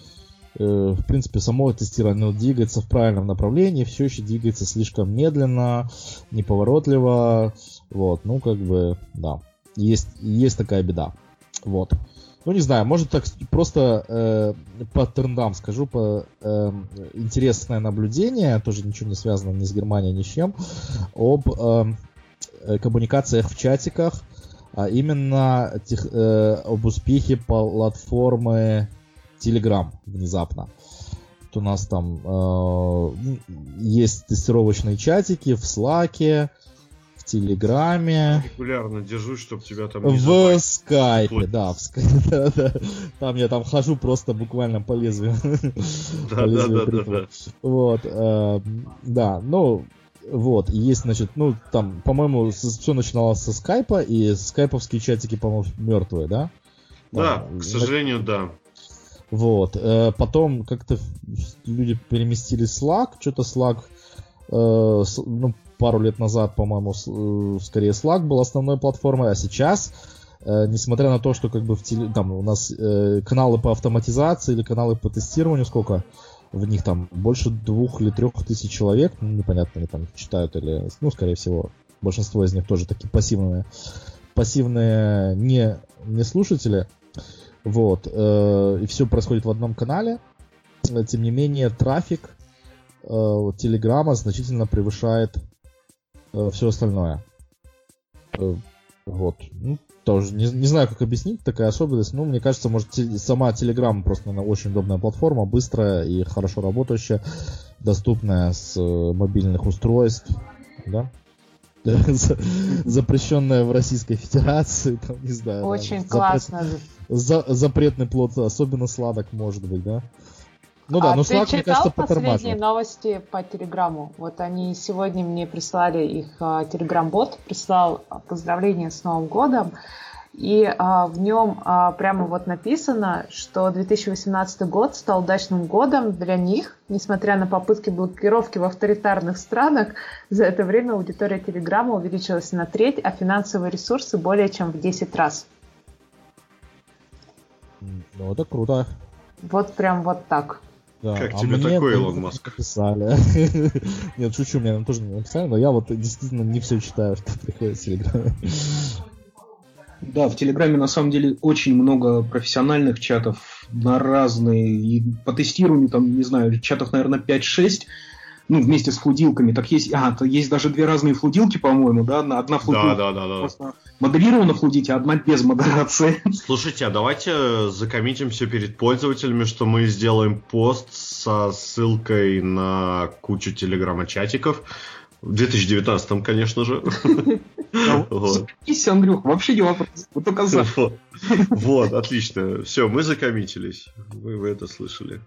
э, в принципе, само тестирование двигается в правильном направлении, все еще двигается слишком медленно, неповоротливо. Вот, ну, как бы, да. Есть, есть такая беда. Вот. Ну, не знаю, может так просто э, по трендам скажу, по э, интересное наблюдение, тоже ничего не связано ни с Германией, ни с чем, об э, э, коммуникациях в чатиках, а именно тех, э, об успехе платформы Telegram внезапно. Вот у нас там э, есть тестировочные чатики в Slack, Телеграме, Регулярно держусь, чтобы тебя там не в забанили. скайпе, да, в скайпе, да, да. Там я там хожу просто буквально по лезвию. по Да, да, лезвию да, да, бритвы. да. Вот, э, да, ну, вот, есть, значит, ну, там, по-моему, все начиналось со скайпа, и скайповские чатики, по-моему, мертвые, да? Да, Там, к сожалению, да. Вот. э, Потом как-то люди переместились в Slack. Что-то Slack, э, ну, пару лет назад, по-моему, э, скорее Slack был основной платформой, а сейчас, э, несмотря на то, что как бы в теле- там у нас э, каналы по автоматизации или каналы по тестированию, сколько в них там больше двух или трех тысяч человек, ну, непонятно, они там читают или, ну, скорее всего, большинство из них тоже такие пассивные, пассивные не, не слушатели, вот, э, и все происходит в одном канале. Тем не менее, трафик э, Телеграма значительно превышает все остальное. Э, вот. Ну, тоже не, не знаю, как объяснить такая особенность. Ну, мне кажется, может, те- сама Telegram просто она очень удобная платформа, быстрая и хорошо работающая, доступная с э, мобильных устройств, да? За- Запрещенная в Российской Федерации, там, не знаю. да, Очень запрет- классно. за- запретный плод особенно сладок может быть, да? Ну да, а но ты Slack, мне читал кажется, последние новости по Телеграму? Вот они сегодня мне прислали их а, Телеграм-бот, прислал поздравления с Новым годом. И а, в нем а, прямо вот написано, что 2018 год стал удачным годом для них, несмотря на попытки блокировки в авторитарных странах. За это время аудитория Телеграма увеличилась на треть, а финансовые ресурсы более чем в 10 раз. Ну, это круто. Вот прям вот так. Да, Как а тебе мне такой, Илон Маск? написали. Нет, шучу, мне тоже не написали, но я вот действительно не все читаю, что приходит в Телеграме. Да, в Телеграме на самом деле очень много профессиональных чатов на разные, и по тестированию там, не знаю, чатов, наверное, 5-6, ну, вместе с флудилками. Так есть, а, то есть даже две разные флудилки, по-моему, да? На- Одна Да, флудилка да, да, да. просто модерирована флудить, а одна без модерации. Слушайте, а давайте закоммитимся перед пользователями, что мы сделаем пост со ссылкой на кучу телеграмма-чатиков. В 2019, конечно же. Запись, Андрюх, вообще не вопрос. Вот только за. Вот. Отлично. Все, мы закоммитились. Вы, вы это слышали.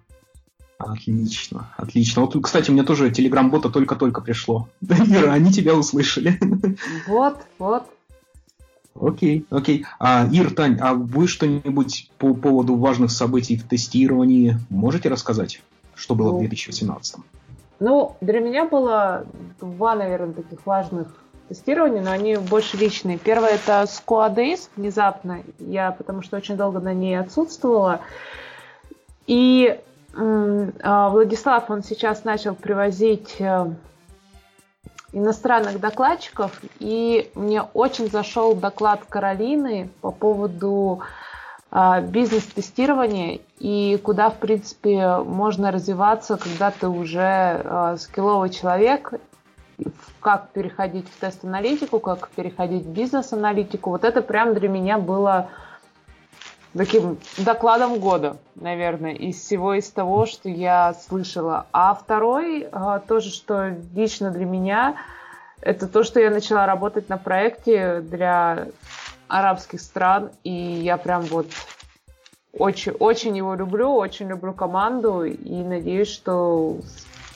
Отлично, отлично. Вот, кстати, мне тоже телеграм-бота только-только пришло. Да, Ира, они тебя услышали. Вот, вот. Окей, окей. А, Ир, Тань, а вы что-нибудь по поводу важных событий в тестировании можете рассказать? Что было в Ну, 2018? Ну, для меня было два, наверное, таких важных тестирования, но они больше личные. Первое это Squad Days внезапно. Я потому что очень долго на ней отсутствовала. И Владислав, он сейчас начал привозить э, иностранных докладчиков, и мне очень зашел доклад Каролины по поводу а, бизнес-тестирования и куда, в принципе, можно развиваться, когда ты уже а, скилловый человек, как переходить в тест-аналитику, как переходить в бизнес-аналитику. Вот это прям для меня было таким докладом года, наверное, из всего из того, что я слышала. А второй, а, тоже, что лично для меня, это то, что я начала работать на проекте для арабских стран, и я прям вот очень, очень его люблю, очень люблю команду, и надеюсь, что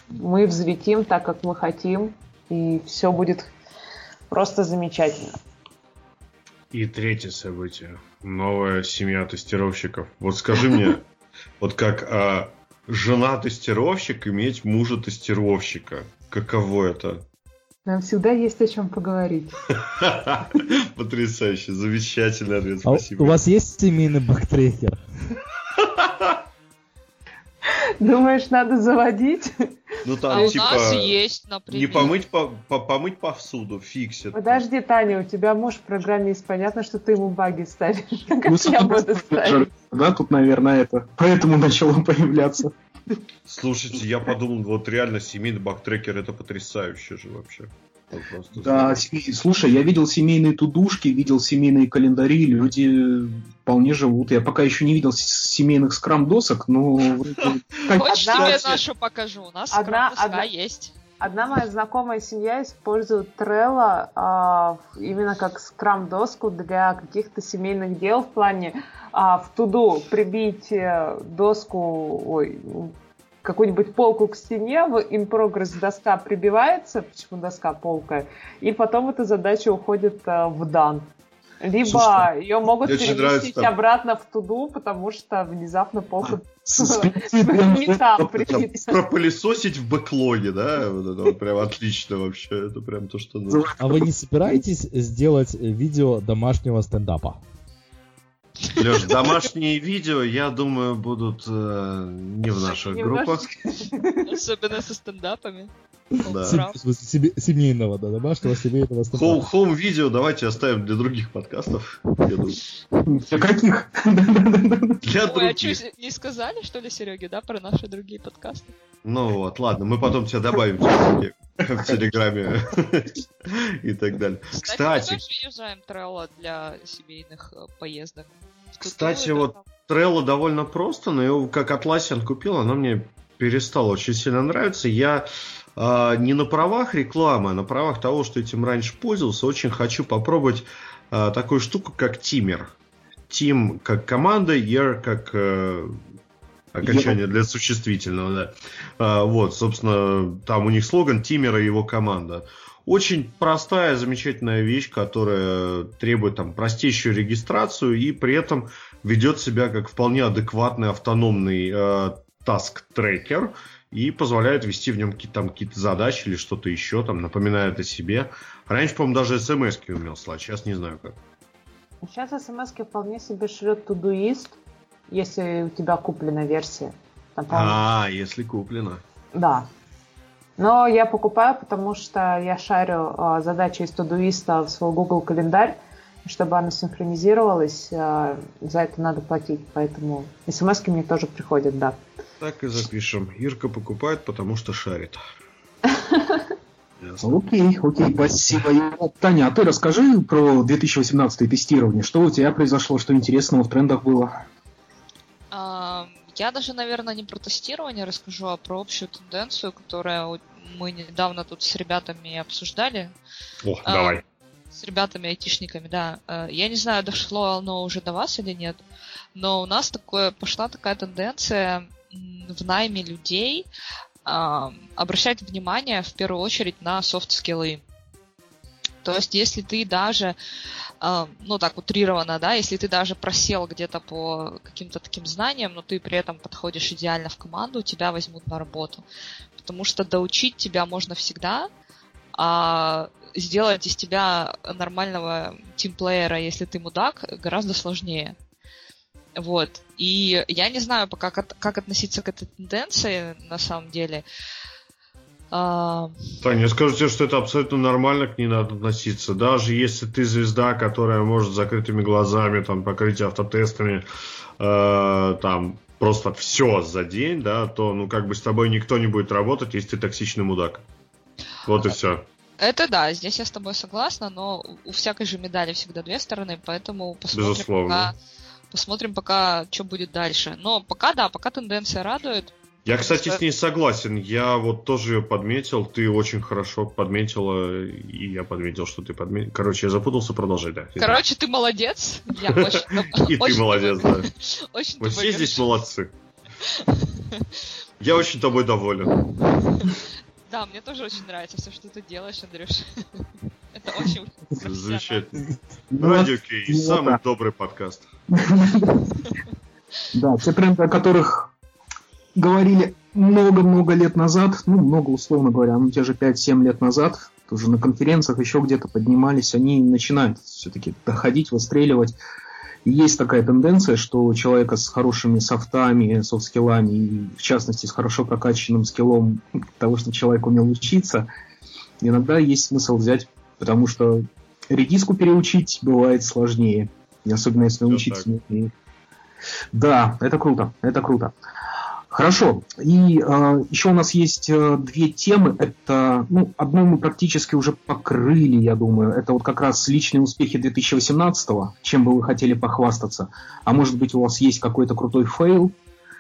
мы взлетим так, как мы хотим, и все будет просто замечательно. И третье событие. Новая семья тестировщиков. Вот скажи мне, вот как а, жена тестировщик иметь мужа тестировщика. Каково это? Нам всегда есть о чем поговорить. Потрясающе, замечательный ответ, А спасибо. у вас есть семейный бактрекер? Думаешь, надо заводить? Ну А там у типа нас есть, например. не помыть по, по- помыть повсюду, фиксит. Подожди, Таня, у тебя муж программист, понятно, что ты ему баги ставишь. Как Ну, я буду ставить? Да, тут, наверное, это. Поэтому начало появляться. Слушайте, я подумал, вот реально семейный бактрекер это потрясающе же вообще. Просто Да, семей- слушай, я видел семейные тудушки, видел семейные календари, люди вполне живут. Я пока еще не видел семейных скрам-досок, но... Хочешь Одна- тебе нашу покажу? У нас одна- есть. Одна моя знакомая семья использует Trello а, именно как скрам-доску для каких-то семейных дел в плане а, в туду прибить э, доску, ой, какую-нибудь полку к стене, в in progress доска прибивается, почему доска полка, и потом эта задача уходит э, в дан. Либо Слушай, ее могут нравится переместить там- обратно в туду, потому что внезапно полка прибита. пропылесосить в бэклоге, да? Вот это вот прям отлично вообще. Это прям то, что нужно. А вы не собираетесь сделать видео домашнего стендапа? Леш, домашние видео, я думаю, будут э, не в наших группах. Особенно со стендапами. Да. В смысле, себе- семейного, да, домашнего семейного стендапа. хоум видео давайте оставим для других подкастов. Для каких? Для Ой, а что, других. не сказали, что ли, Сереге, да, про наши другие подкасты? Ну вот, ладно, мы потом тебя добавим в Телеграме и так далее. Кстати, мы тоже юзаем Trello для семейных э, поездок. Кстати, вот там, Trello довольно просто, но его как Atlassian купил, она мне перестала очень сильно нравиться. Я а, не на правах рекламы, а на правах того, что этим раньше пользовался, очень хочу попробовать а, такую штуку, как Тимер. Тим как команда, Year как э, окончание для существительного, да. А, вот, собственно, там у них слоган Тимера и его команда. Очень простая, замечательная вещь, которая требует там простейшую регистрацию и при этом ведет себя как вполне адекватный автономный э, таск-трекер и позволяет вести в нем какие-то там какие-то задачи или что-то еще, там напоминает о себе. Раньше, по-моему, даже смс умел слать, сейчас не знаю как. Сейчас смс вполне себе шлет Todoist, если у тебя куплена версия. Там, по-моему, А, если куплено. Да. Но я покупаю, потому что я шарю а, задачи из Тудуиста в свой Google календарь, чтобы она синхронизировалась, а, за это надо платить, поэтому смс мне тоже приходят, да. Так и запишем. Ирка покупает, потому что шарит. Окей, окей, спасибо. Таня, а ты расскажи про 2018 тестирование. Что у тебя произошло, что интересного в трендах было? Я даже, наверное, не про тестирование расскажу, а про общую тенденцию, которую мы недавно тут с ребятами обсуждали. О, А, давай. С ребятами, айтишниками, да. Э, Я не знаю, дошло оно уже до вас или нет, но у нас такое, пошла такая тенденция в найме людей а, обращать внимание в первую очередь на софт-скиллы. То есть, если ты даже, а, ну так утрированно, да, если ты даже просел где-то по каким-то таким знаниям, но ты при этом подходишь идеально в команду, тебя возьмут на работу. Потому что доучить тебя можно всегда, а сделать из тебя нормального тимплеера, если ты мудак, гораздо сложнее. Вот. И я не знаю пока, как, как относиться к этой тенденции, на самом деле. А, Таня, я скажу тебе, что это абсолютно нормально, к ней надо относиться. Даже если ты звезда, которая может с закрытыми глазами, там, покрыть автотестами, э, там, просто все за день, да, то, ну, как бы с тобой никто не будет работать, если ты токсичный мудак. Вот и все. это да, здесь я с тобой согласна, но у всякой же медали всегда две стороны, поэтому посмотрим Безусловно. пока, посмотрим пока, что будет дальше. Но пока да, пока тенденция радует. Я, кстати, с ней согласен. Я вот тоже ее подметил. Ты очень хорошо подметила, и я подметил, что ты подметил. Короче, я запутался, продолжай, да. Короче, ты молодец. Я очень, И ты молодец, да. Очень Мы все здесь молодцы. Я очень тобой доволен. Да, мне тоже очень нравится все, что ты делаешь, Андрюш. Это очень. Замечательно. Ну, Радио Кей, ну, самый добрый подкаст. Да, те тренды, о которых говорили много-много лет назад, ну, много условно говоря, ну, те же 5-7 лет назад, тоже на конференциях еще где-то поднимались, они начинают все-таки доходить, выстреливать. И есть такая тенденция, что человека с хорошими софтами, софт-скиллами, и в частности с хорошо прокачанным скиллом того, что человек умел учиться, иногда есть смысл взять, потому что редиску переучить бывает сложнее. Особенно если учиться так. Да, это круто, это круто. Хорошо. И э, еще у нас есть э, две темы. Это, ну, одну мы практически уже покрыли, я думаю. Это вот как раз личные успехи 2018-го, чем бы вы хотели похвастаться. А может быть, у вас есть какой-то крутой фейл,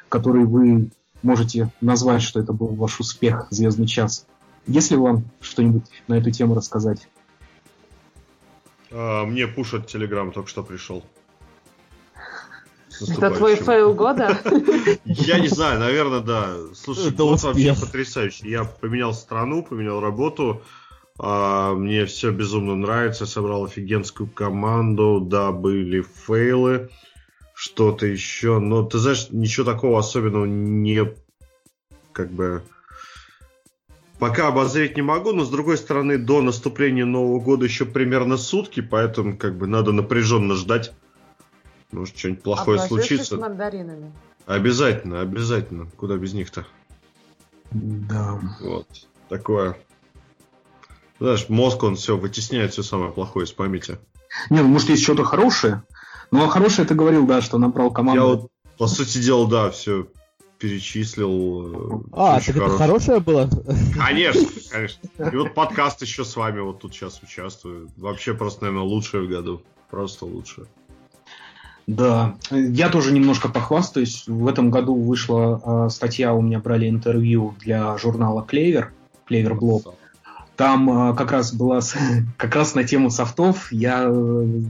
который вы можете назвать, что это был ваш успех, звездный час. Есть ли вам что-нибудь на эту тему рассказать? А, Мне пуш от Телеграм только что пришел. Это твой фейл года? Я не знаю, наверное, да. Слушай, Это год вообще успех. потрясающий. Я поменял страну, поменял работу. А, мне все безумно нравится. Собрал офигенскую команду. Да, были фейлы. Что-то еще. Но ты знаешь, ничего такого особенного не как бы пока обозреть не могу, но с другой стороны, до наступления Нового года еще примерно сутки, поэтому как бы надо напряженно ждать. Может, что-нибудь плохое случится. мандаринами. Обязательно, обязательно. Куда без них-то? Да. Вот. Такое. Знаешь, мозг, он все вытесняет все самое плохое из памяти. Не, ну может есть что-то хорошее. Ну а хорошее ты говорил, да, что набрал команду. Я вот, по сути дела, да, все перечислил. э, А, так это хорошее. хорошее было? Конечно, конечно. И вот подкаст еще с вами вот тут сейчас участвую. Вообще просто, наверное, лучшее в году. Просто лучшее. Да, я тоже немножко похвастаюсь. В этом году вышла э, статья, у меня брали интервью для журнала Клевер, Клевер Блог. Там э, как раз была как раз на тему софтов. Я э,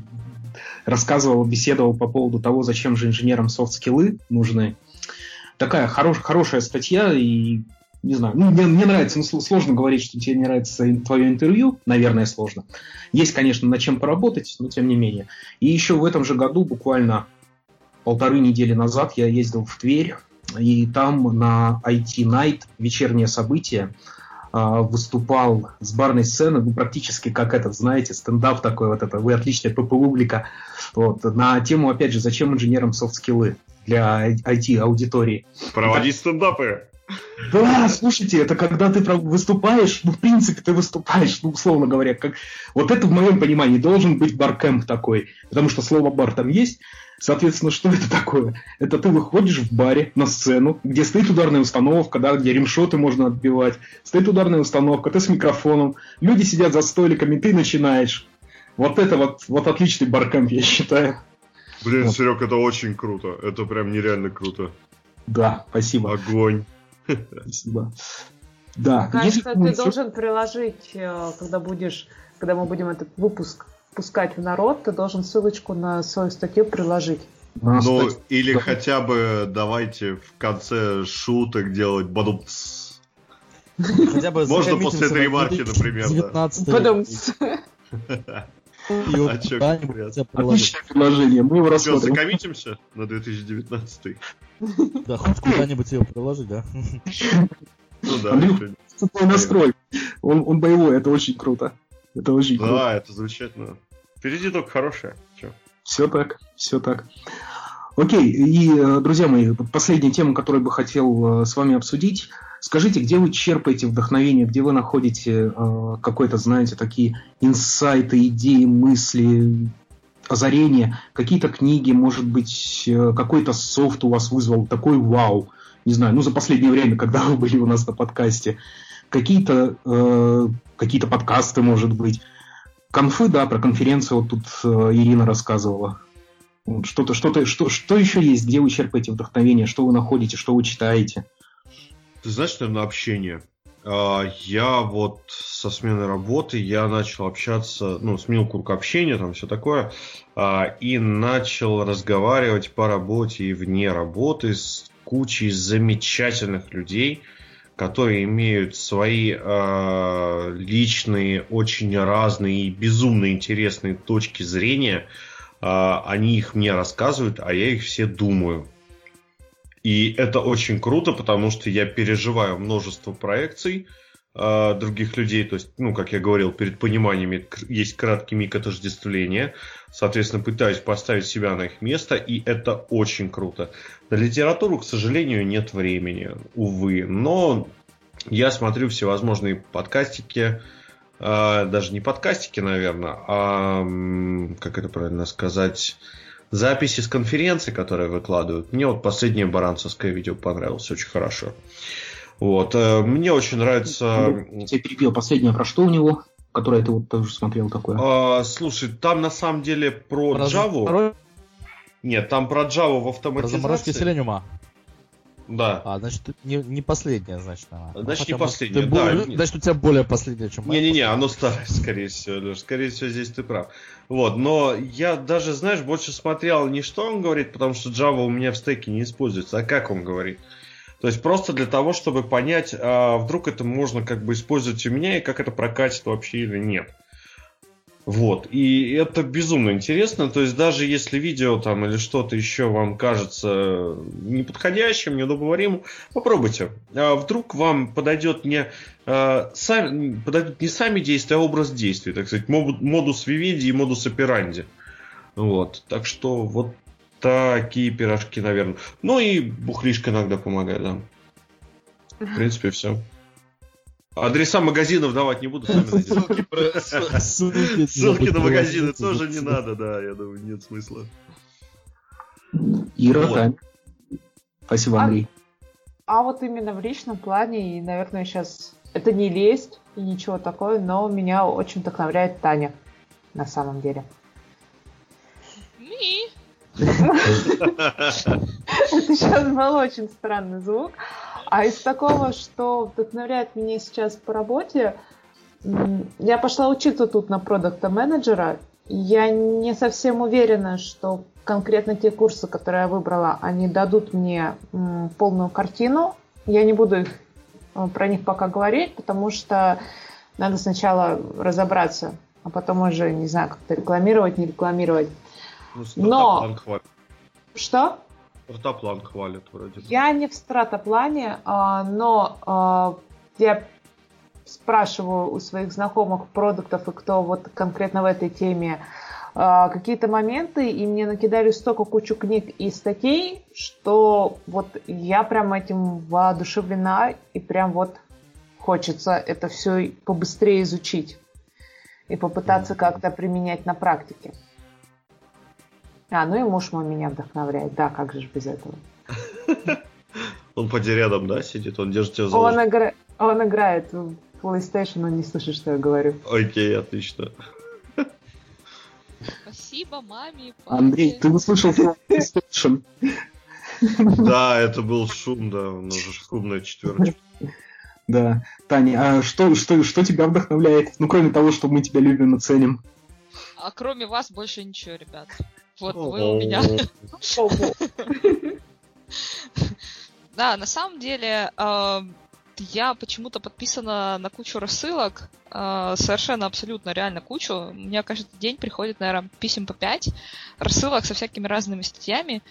рассказывал, беседовал по поводу того, зачем же инженерам софт-скиллы нужны. Такая хорош- хорошая статья, и не знаю, ну, мне, мне нравится, ну, сл- сложно говорить, что тебе не нравится твое интервью, наверное, сложно. Есть, конечно, над чем поработать, но тем не менее. И еще в этом же году, буквально полторы недели назад, я ездил в Тверь, и там на IT Night, вечернее событие, а, выступал с барной сцены, ну, практически как этот, знаете, стендап такой вот это, вы отличная ПП-публика, Вот, на тему, опять же, зачем инженерам софт-скиллы для IT-аудитории. Проводить стендапы. Да, слушайте, это когда ты выступаешь, ну, в принципе, ты выступаешь, ну, условно говоря, как... Вот это, в моем понимании, должен быть баркэмп такой, потому что слово бар там есть, Соответственно, что это такое? Это ты выходишь в баре на сцену, где стоит ударная установка, да, где ремшоты можно отбивать, стоит ударная установка, ты с микрофоном, люди сидят за столиками, ты начинаешь. Вот это вот, вот отличный баркэмп, я считаю. Блин, вот. Серег, это очень круто. Это прям нереально круто. Да, спасибо. Огонь. Спасибо. Да. Кажется, ты должен приложить, э, когда будешь, когда мы будем этот выпуск пускать в народ, ты должен ссылочку на свою статью приложить. Ну, или да. хотя бы давайте в конце шуток делать. Хотя бы Можно после этой ремарки, например. 19 Бадумц. А что, Отличное предложение, мы его рассмотрим. закоммитимся на 2019 Да, хоть куда-нибудь его приложить, да? Ну да. Твой настрой. Он, он боевой, это очень круто. Это очень круто. Да, это замечательно. Впереди только хорошее. Все так, все так. Окей, и, э, друзья мои, последняя тема, которую бы хотел э, с вами обсудить. Скажите, где вы черпаете вдохновение, где вы находите э, какой-то, знаете, такие инсайты, идеи, мысли, озарения, какие-то книги, может быть, э, какой-то софт у вас вызвал такой вау, не знаю, ну за последнее время, когда вы были у нас на подкасте, какие-то э, какие подкасты, может быть, конфы, да, про конференцию вот тут э, Ирина рассказывала. Что-то, что-то, что, что еще есть, где вы черпаете вдохновение, что вы находите, что вы читаете? Ты знаешь, наверное, общение. А, я вот со смены работы, я начал общаться, ну, сменил круг общения, там все такое, а, и начал разговаривать по работе и вне работы с кучей замечательных людей – которые имеют свои э, личные, очень разные и безумно интересные точки зрения. Э, они их мне рассказывают, а я их все думаю. И это очень круто, потому что я переживаю множество проекций, э, других людей. То есть, ну, как я говорил, перед пониманием есть краткий миг отождествления. Соответственно, пытаюсь поставить себя на их место, и это очень круто. На литературу, к сожалению, нет времени, увы. Но я смотрю всевозможные подкастики, э, даже не подкастики, наверное, а, как это правильно сказать, записи с конференций, которые выкладывают. Мне вот последнее баранцевское видео понравилось очень хорошо. Вот. Э, мне очень нравится... Я тебя перебил. Последнее про что у него? Которое ты вот тоже смотрел такое. А, слушай, там на самом деле про, про Java... Нет, там про Java в автоматизации. Про заморозки Selenium. Да. А, значит, не, не последняя, значит, она. Значит, не последняя, да. Более, значит, у тебя более последняя, чем Не-не-не, оно старое, скорее всего, Скорее всего, здесь ты прав. Вот, но я даже, знаешь, больше смотрел не что он говорит, потому что Java у меня в стеке не используется, а как он говорит. То есть просто для того, чтобы понять, а вдруг это можно как бы использовать у меня и как это прокатит вообще или нет. Вот. И это безумно интересно. То есть даже если видео там или что-то еще вам кажется неподходящим, неудобоваримым, попробуйте. А вдруг вам подойдет не, а, сами, подойдут не сами действия, а образ действий, так сказать, модус вивиди и модус операнди. Вот. Так что вот такие пирожки, наверное. Ну и бухлишка иногда помогает, да. В принципе, все. Адреса магазинов давать не буду, Ссылки, на магазины тоже не надо, да, я думаю, нет смысла. Ира. Спасибо, Андрей. А, а вот именно в личном плане, и, наверное, сейчас это не лезть и ничего такое, но меня очень вдохновляет Таня, на самом деле. Это сейчас был очень странный звук. А из такого, что вдохновляет меня сейчас по работе, я пошла учиться тут на продукта менеджера. Я не совсем уверена, что конкретно те курсы, которые я выбрала, они дадут мне полную картину. Я не буду их, э, про них пока говорить, потому что надо сначала разобраться, а потом уже, не знаю, как-то рекламировать, не рекламировать. Ну, Но... Что? Стратоплан хвалят вроде. Я не в стратоплане, а, но а, я спрашиваю у своих знакомых продуктов и кто вот конкретно в этой теме а, какие-то моменты, и мне накидали столько кучу книг и статей, что вот я прям этим воодушевлена, и прям вот хочется это все побыстрее изучить и попытаться как-то применять на практике. А, ну и муж мой меня вдохновляет, да, как же без этого. Он поди рядом, да, сидит? Он держит тебя за Он, игра... он играет в PlayStation, он не слышит, что я говорю. Окей, отлично. Спасибо маме, папе. Андрей, ты услышал слово PlayStation? Да, это был шум, да, у нас же шумная четверочка. Да. Таня, а что, что, что тебя вдохновляет? Ну, кроме того, что мы тебя любим и ценим. А кроме вас больше ничего, ребят. Вот вы у меня. Да, на самом деле, я почему-то подписана на кучу рассылок, э, совершенно абсолютно реально кучу. У меня каждый день приходит, наверное, писем по 5 рассылок со всякими разными статьями.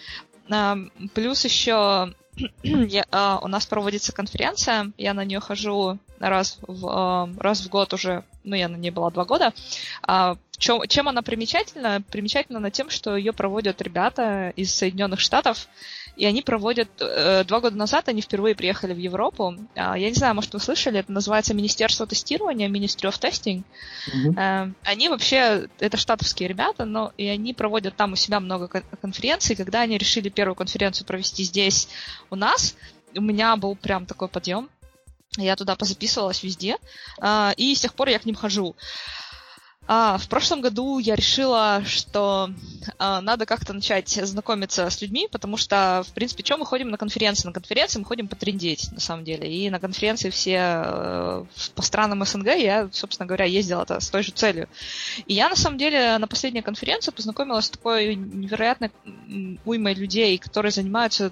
А, Плюс еще я- а, у нас проводится конференция, я на нее хожу раз в, а, раз в год уже, ну, я на ней была два года. А, в чём- чем она примечательна? Примечательна на тем, что ее проводят ребята из Соединенных Штатов, и они проводят... э, Два года назад они впервые приехали в Европу. А, Я не знаю, может, вы слышали, это называется Министерство тестирования, Ministry of Testing. Э, Они вообще, это штатовские ребята, но и они проводят там у себя много кон- конференций. Когда они решили первую конференцию провести здесь у нас, у меня был прям такой подъем. Я туда позаписывалась везде, а, и с тех пор я к ним хожу. А, в прошлом году я решила, что а, надо как-то начать знакомиться с людьми, потому что, в принципе, чем мы ходим на конференции? На конференции мы ходим потрендеть, на самом деле. И на конференции все э, по странам СНГ я, собственно говоря, ездила это с той же целью. И я, на самом деле, на последней конференции познакомилась с такой невероятной уймой людей, которые занимаются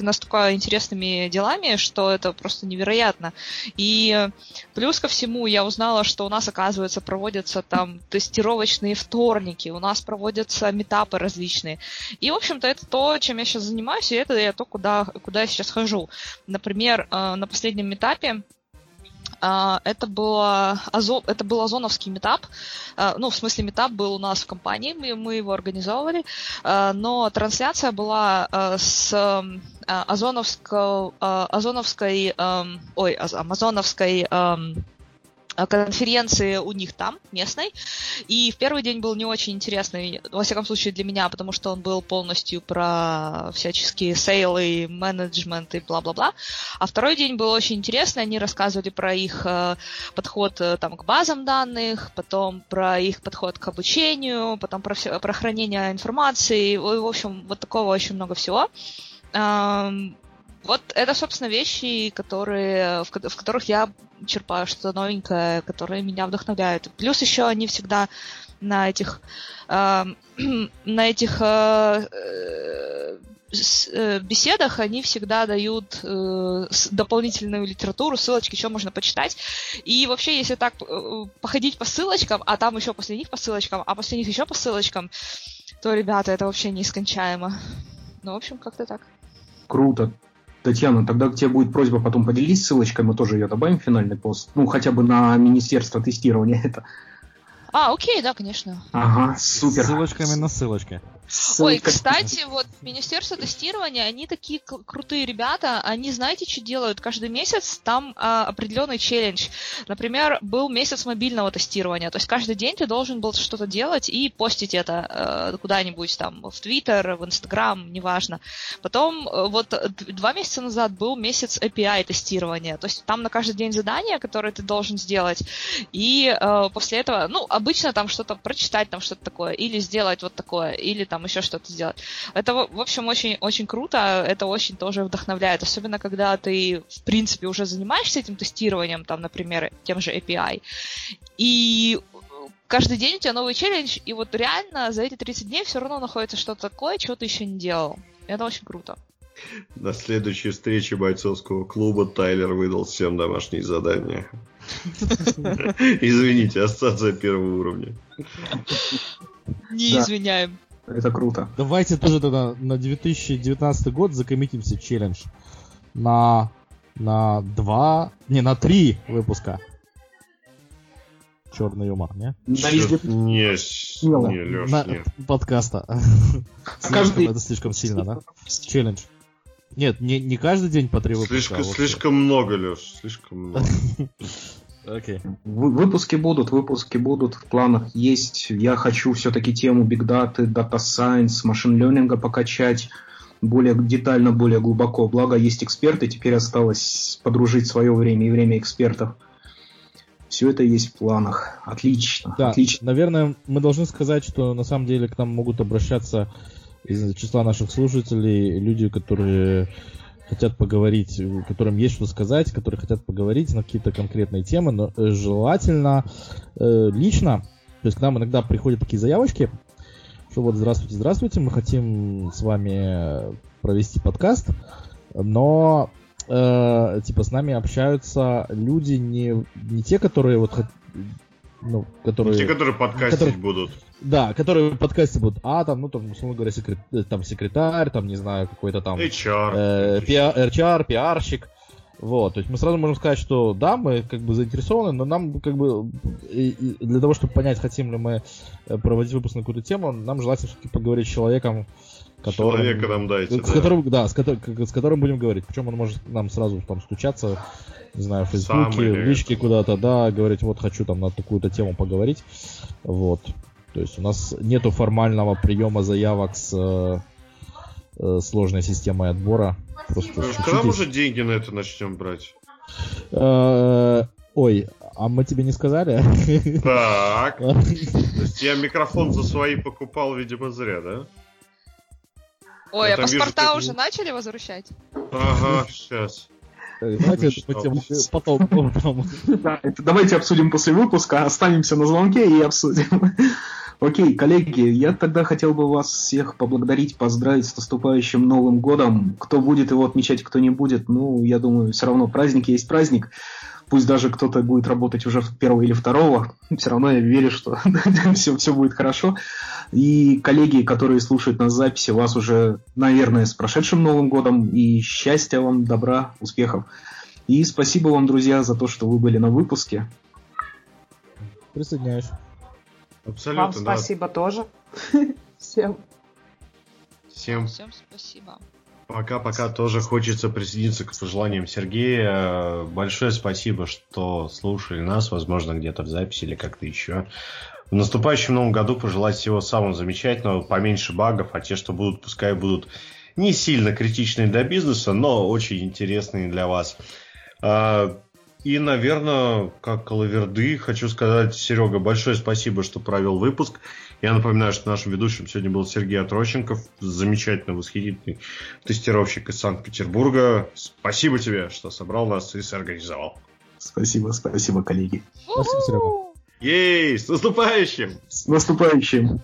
настолько интересными делами, что это просто невероятно. И плюс ко всему я узнала, что у нас, оказывается, проводятся там тестировочные вторники, у нас проводятся метапы различные. И, в общем-то, это то, чем я сейчас занимаюсь, и это я то, куда, куда я сейчас хожу. Например, э, на последнем метапе а, это, было, Азо- это был озоновский метап. А, Ну, в смысле, метап был у нас в компании, мы, мы его организовывали, но трансляция была с озоновской, озоновской, ой, аз- амазоновской ам, конференции у них там, местной. И в первый день был не очень интересный, во всяком случае для меня, потому что он был полностью про всяческие сейлы, менеджмент и бла-бла-бла. А второй день был очень интересный. Они рассказывали про их э, подход э, там, к базам данных, потом про их подход к обучению, потом про, всё- про хранение информации. В общем, вот такого очень много всего. Вот это, собственно, вещи, которые, в, в которых я черпаю что-то новенькое, которые меня вдохновляют. Плюс еще они всегда на этих ам, на этих э, э, э, беседах они всегда дают э, дополнительную литературу, ссылочки, что можно почитать. И вообще, если так э, походить по ссылочкам, а там еще после них по ссылочкам, а после них еще по ссылочкам, то, ребята, это вообще неискончаемо. Ну, в общем, как-то так. Круто. Татьяна, тогда к тебе будет просьба потом поделись ссылочкой, мы тоже ее добавим в финальный пост. Ну, хотя бы на Министерство тестирования это. А, окей, да, конечно. Ага, супер. Ссылочками на ссылочки. Ой, кстати, вот Министерство тестирования, они такие крутые ребята, они знаете, что делают? Каждый месяц там а, определенный челлендж. Например, был месяц мобильного тестирования, то есть каждый день ты должен был что-то делать и постить это э, куда-нибудь там в Твиттер, в Инстаграм, неважно. Потом э, вот два месяца назад был месяц API тестирования, то есть там на каждый день задания, которые ты должен сделать, и э, после этого, ну, обычно там что-то прочитать, там что-то такое, или сделать вот такое, или там еще что-то сделать. Это, в общем, очень, очень круто, это очень тоже вдохновляет, особенно когда ты, в принципе, уже занимаешься этим тестированием, там, например, тем же API, и каждый день у тебя новый челлендж, и вот реально за эти 30 дней все равно находится что-то такое, чего ты еще не делал. Это очень круто. На следующей встрече бойцовского клуба Тайлер выдал всем домашние задания. Извините, ассоциация первого уровня. Не извиняем. Это круто. Давайте тоже тогда на 2019 год закоммитимся челлендж на на два, не на три выпуска. Черный юмор, не? На везде- Не, с- Смело. Не, Леш, На- нет. подкаста. Слишком, каждый- Это слишком сильно, да? Челлендж. Нет, не, не каждый день по три выпуска. Слишком, а вот- слишком много, Леш, слишком много. Окей. Вы- Выпуски будут, выпуски будут, в планах есть. Я хочу все-таки тему Big Data, Data Science, машин ленинга покачать более детально, более глубоко. Благо есть эксперты, теперь осталось подружить свое время и время экспертов. Все это есть в планах. Отлично, Да, отлично. наверное, мы должны сказать, что на самом деле к нам могут обращаться из числа наших слушателей люди, которые хотят поговорить, э, которым есть что сказать, которые хотят поговорить на какие-то конкретные темы, но э, желательно э, лично. То есть к нам иногда приходят такие заявочки, что вот здравствуйте, здравствуйте, мы хотим с вами провести подкаст, но э, типа с нами общаются люди не, не те, которые вот ну, которые... Те, которые подкастить Которые- будут. Да, которые в подкасте будут, а там, ну, там, условно говоря, секрет- э, там секретарь, там, не знаю, какой-то там HR. э, пиа- HR, пиарщик. Вот, то есть мы сразу можем сказать, что да, мы как бы заинтересованы, но нам как бы и- и для того, чтобы понять, хотим ли мы э, проводить выпуск на какую-то тему, нам желательно все-таки поговорить с человеком, которым, Человека нам дайте, с да. которым, да, с, с которым будем говорить. Причем он может нам сразу там стучаться, не знаю, в Фейсбуке, в личке куда-то, да, говорить, вот хочу там на такую-то тему поговорить. Вот. То есть у нас нету формального приема заявок с э, э, сложной системой отбора. Просто Леш, Когда мы уже деньги на это начнем брать? Э, Ой, а мы тебе не сказали? Так. То есть я микрофон за свои покупал, видимо, зря, да? Ой, Я а вижу, паспорта уже начали возвращать? Ага, сейчас. Давайте потом. потом. Да, это давайте обсудим после выпуска, останемся на звонке и обсудим. Окей, коллеги, я тогда хотел бы вас всех поблагодарить, поздравить с наступающим Новым годом. Кто будет его отмечать, кто не будет, ну, я думаю, все равно праздник есть праздник. Пусть даже кто-то будет работать уже первого или второго, все равно я верю, что все, все будет хорошо. И коллеги, которые слушают нас записи, вас уже, наверное, с прошедшим Новым годом. И счастья вам, добра, успехов. И спасибо вам, друзья, за то, что вы были на выпуске. Присоединяюсь. Абсолютно, Вам да. спасибо тоже. Всем. Всем Всем спасибо. Пока-пока тоже хочется присоединиться к пожеланиям Сергея. Большое спасибо, что слушали нас, возможно, где-то в записи или как-то еще. В наступающем новом году пожелать всего самого замечательного, поменьше багов, а те, что будут, пускай будут не сильно критичные для бизнеса, но очень интересные для вас. И, наверное, как лаверды, хочу сказать, Серега, большое спасибо, что провел выпуск. Я напоминаю, что нашим ведущим сегодня был Сергей Отрощенков, замечательный, восхитительный тестировщик из Санкт-Петербурга. Спасибо тебе, что собрал нас и сорганизовал. Спасибо, спасибо, коллеги. Спасибо, Серега. Ей, с наступающим! С наступающим!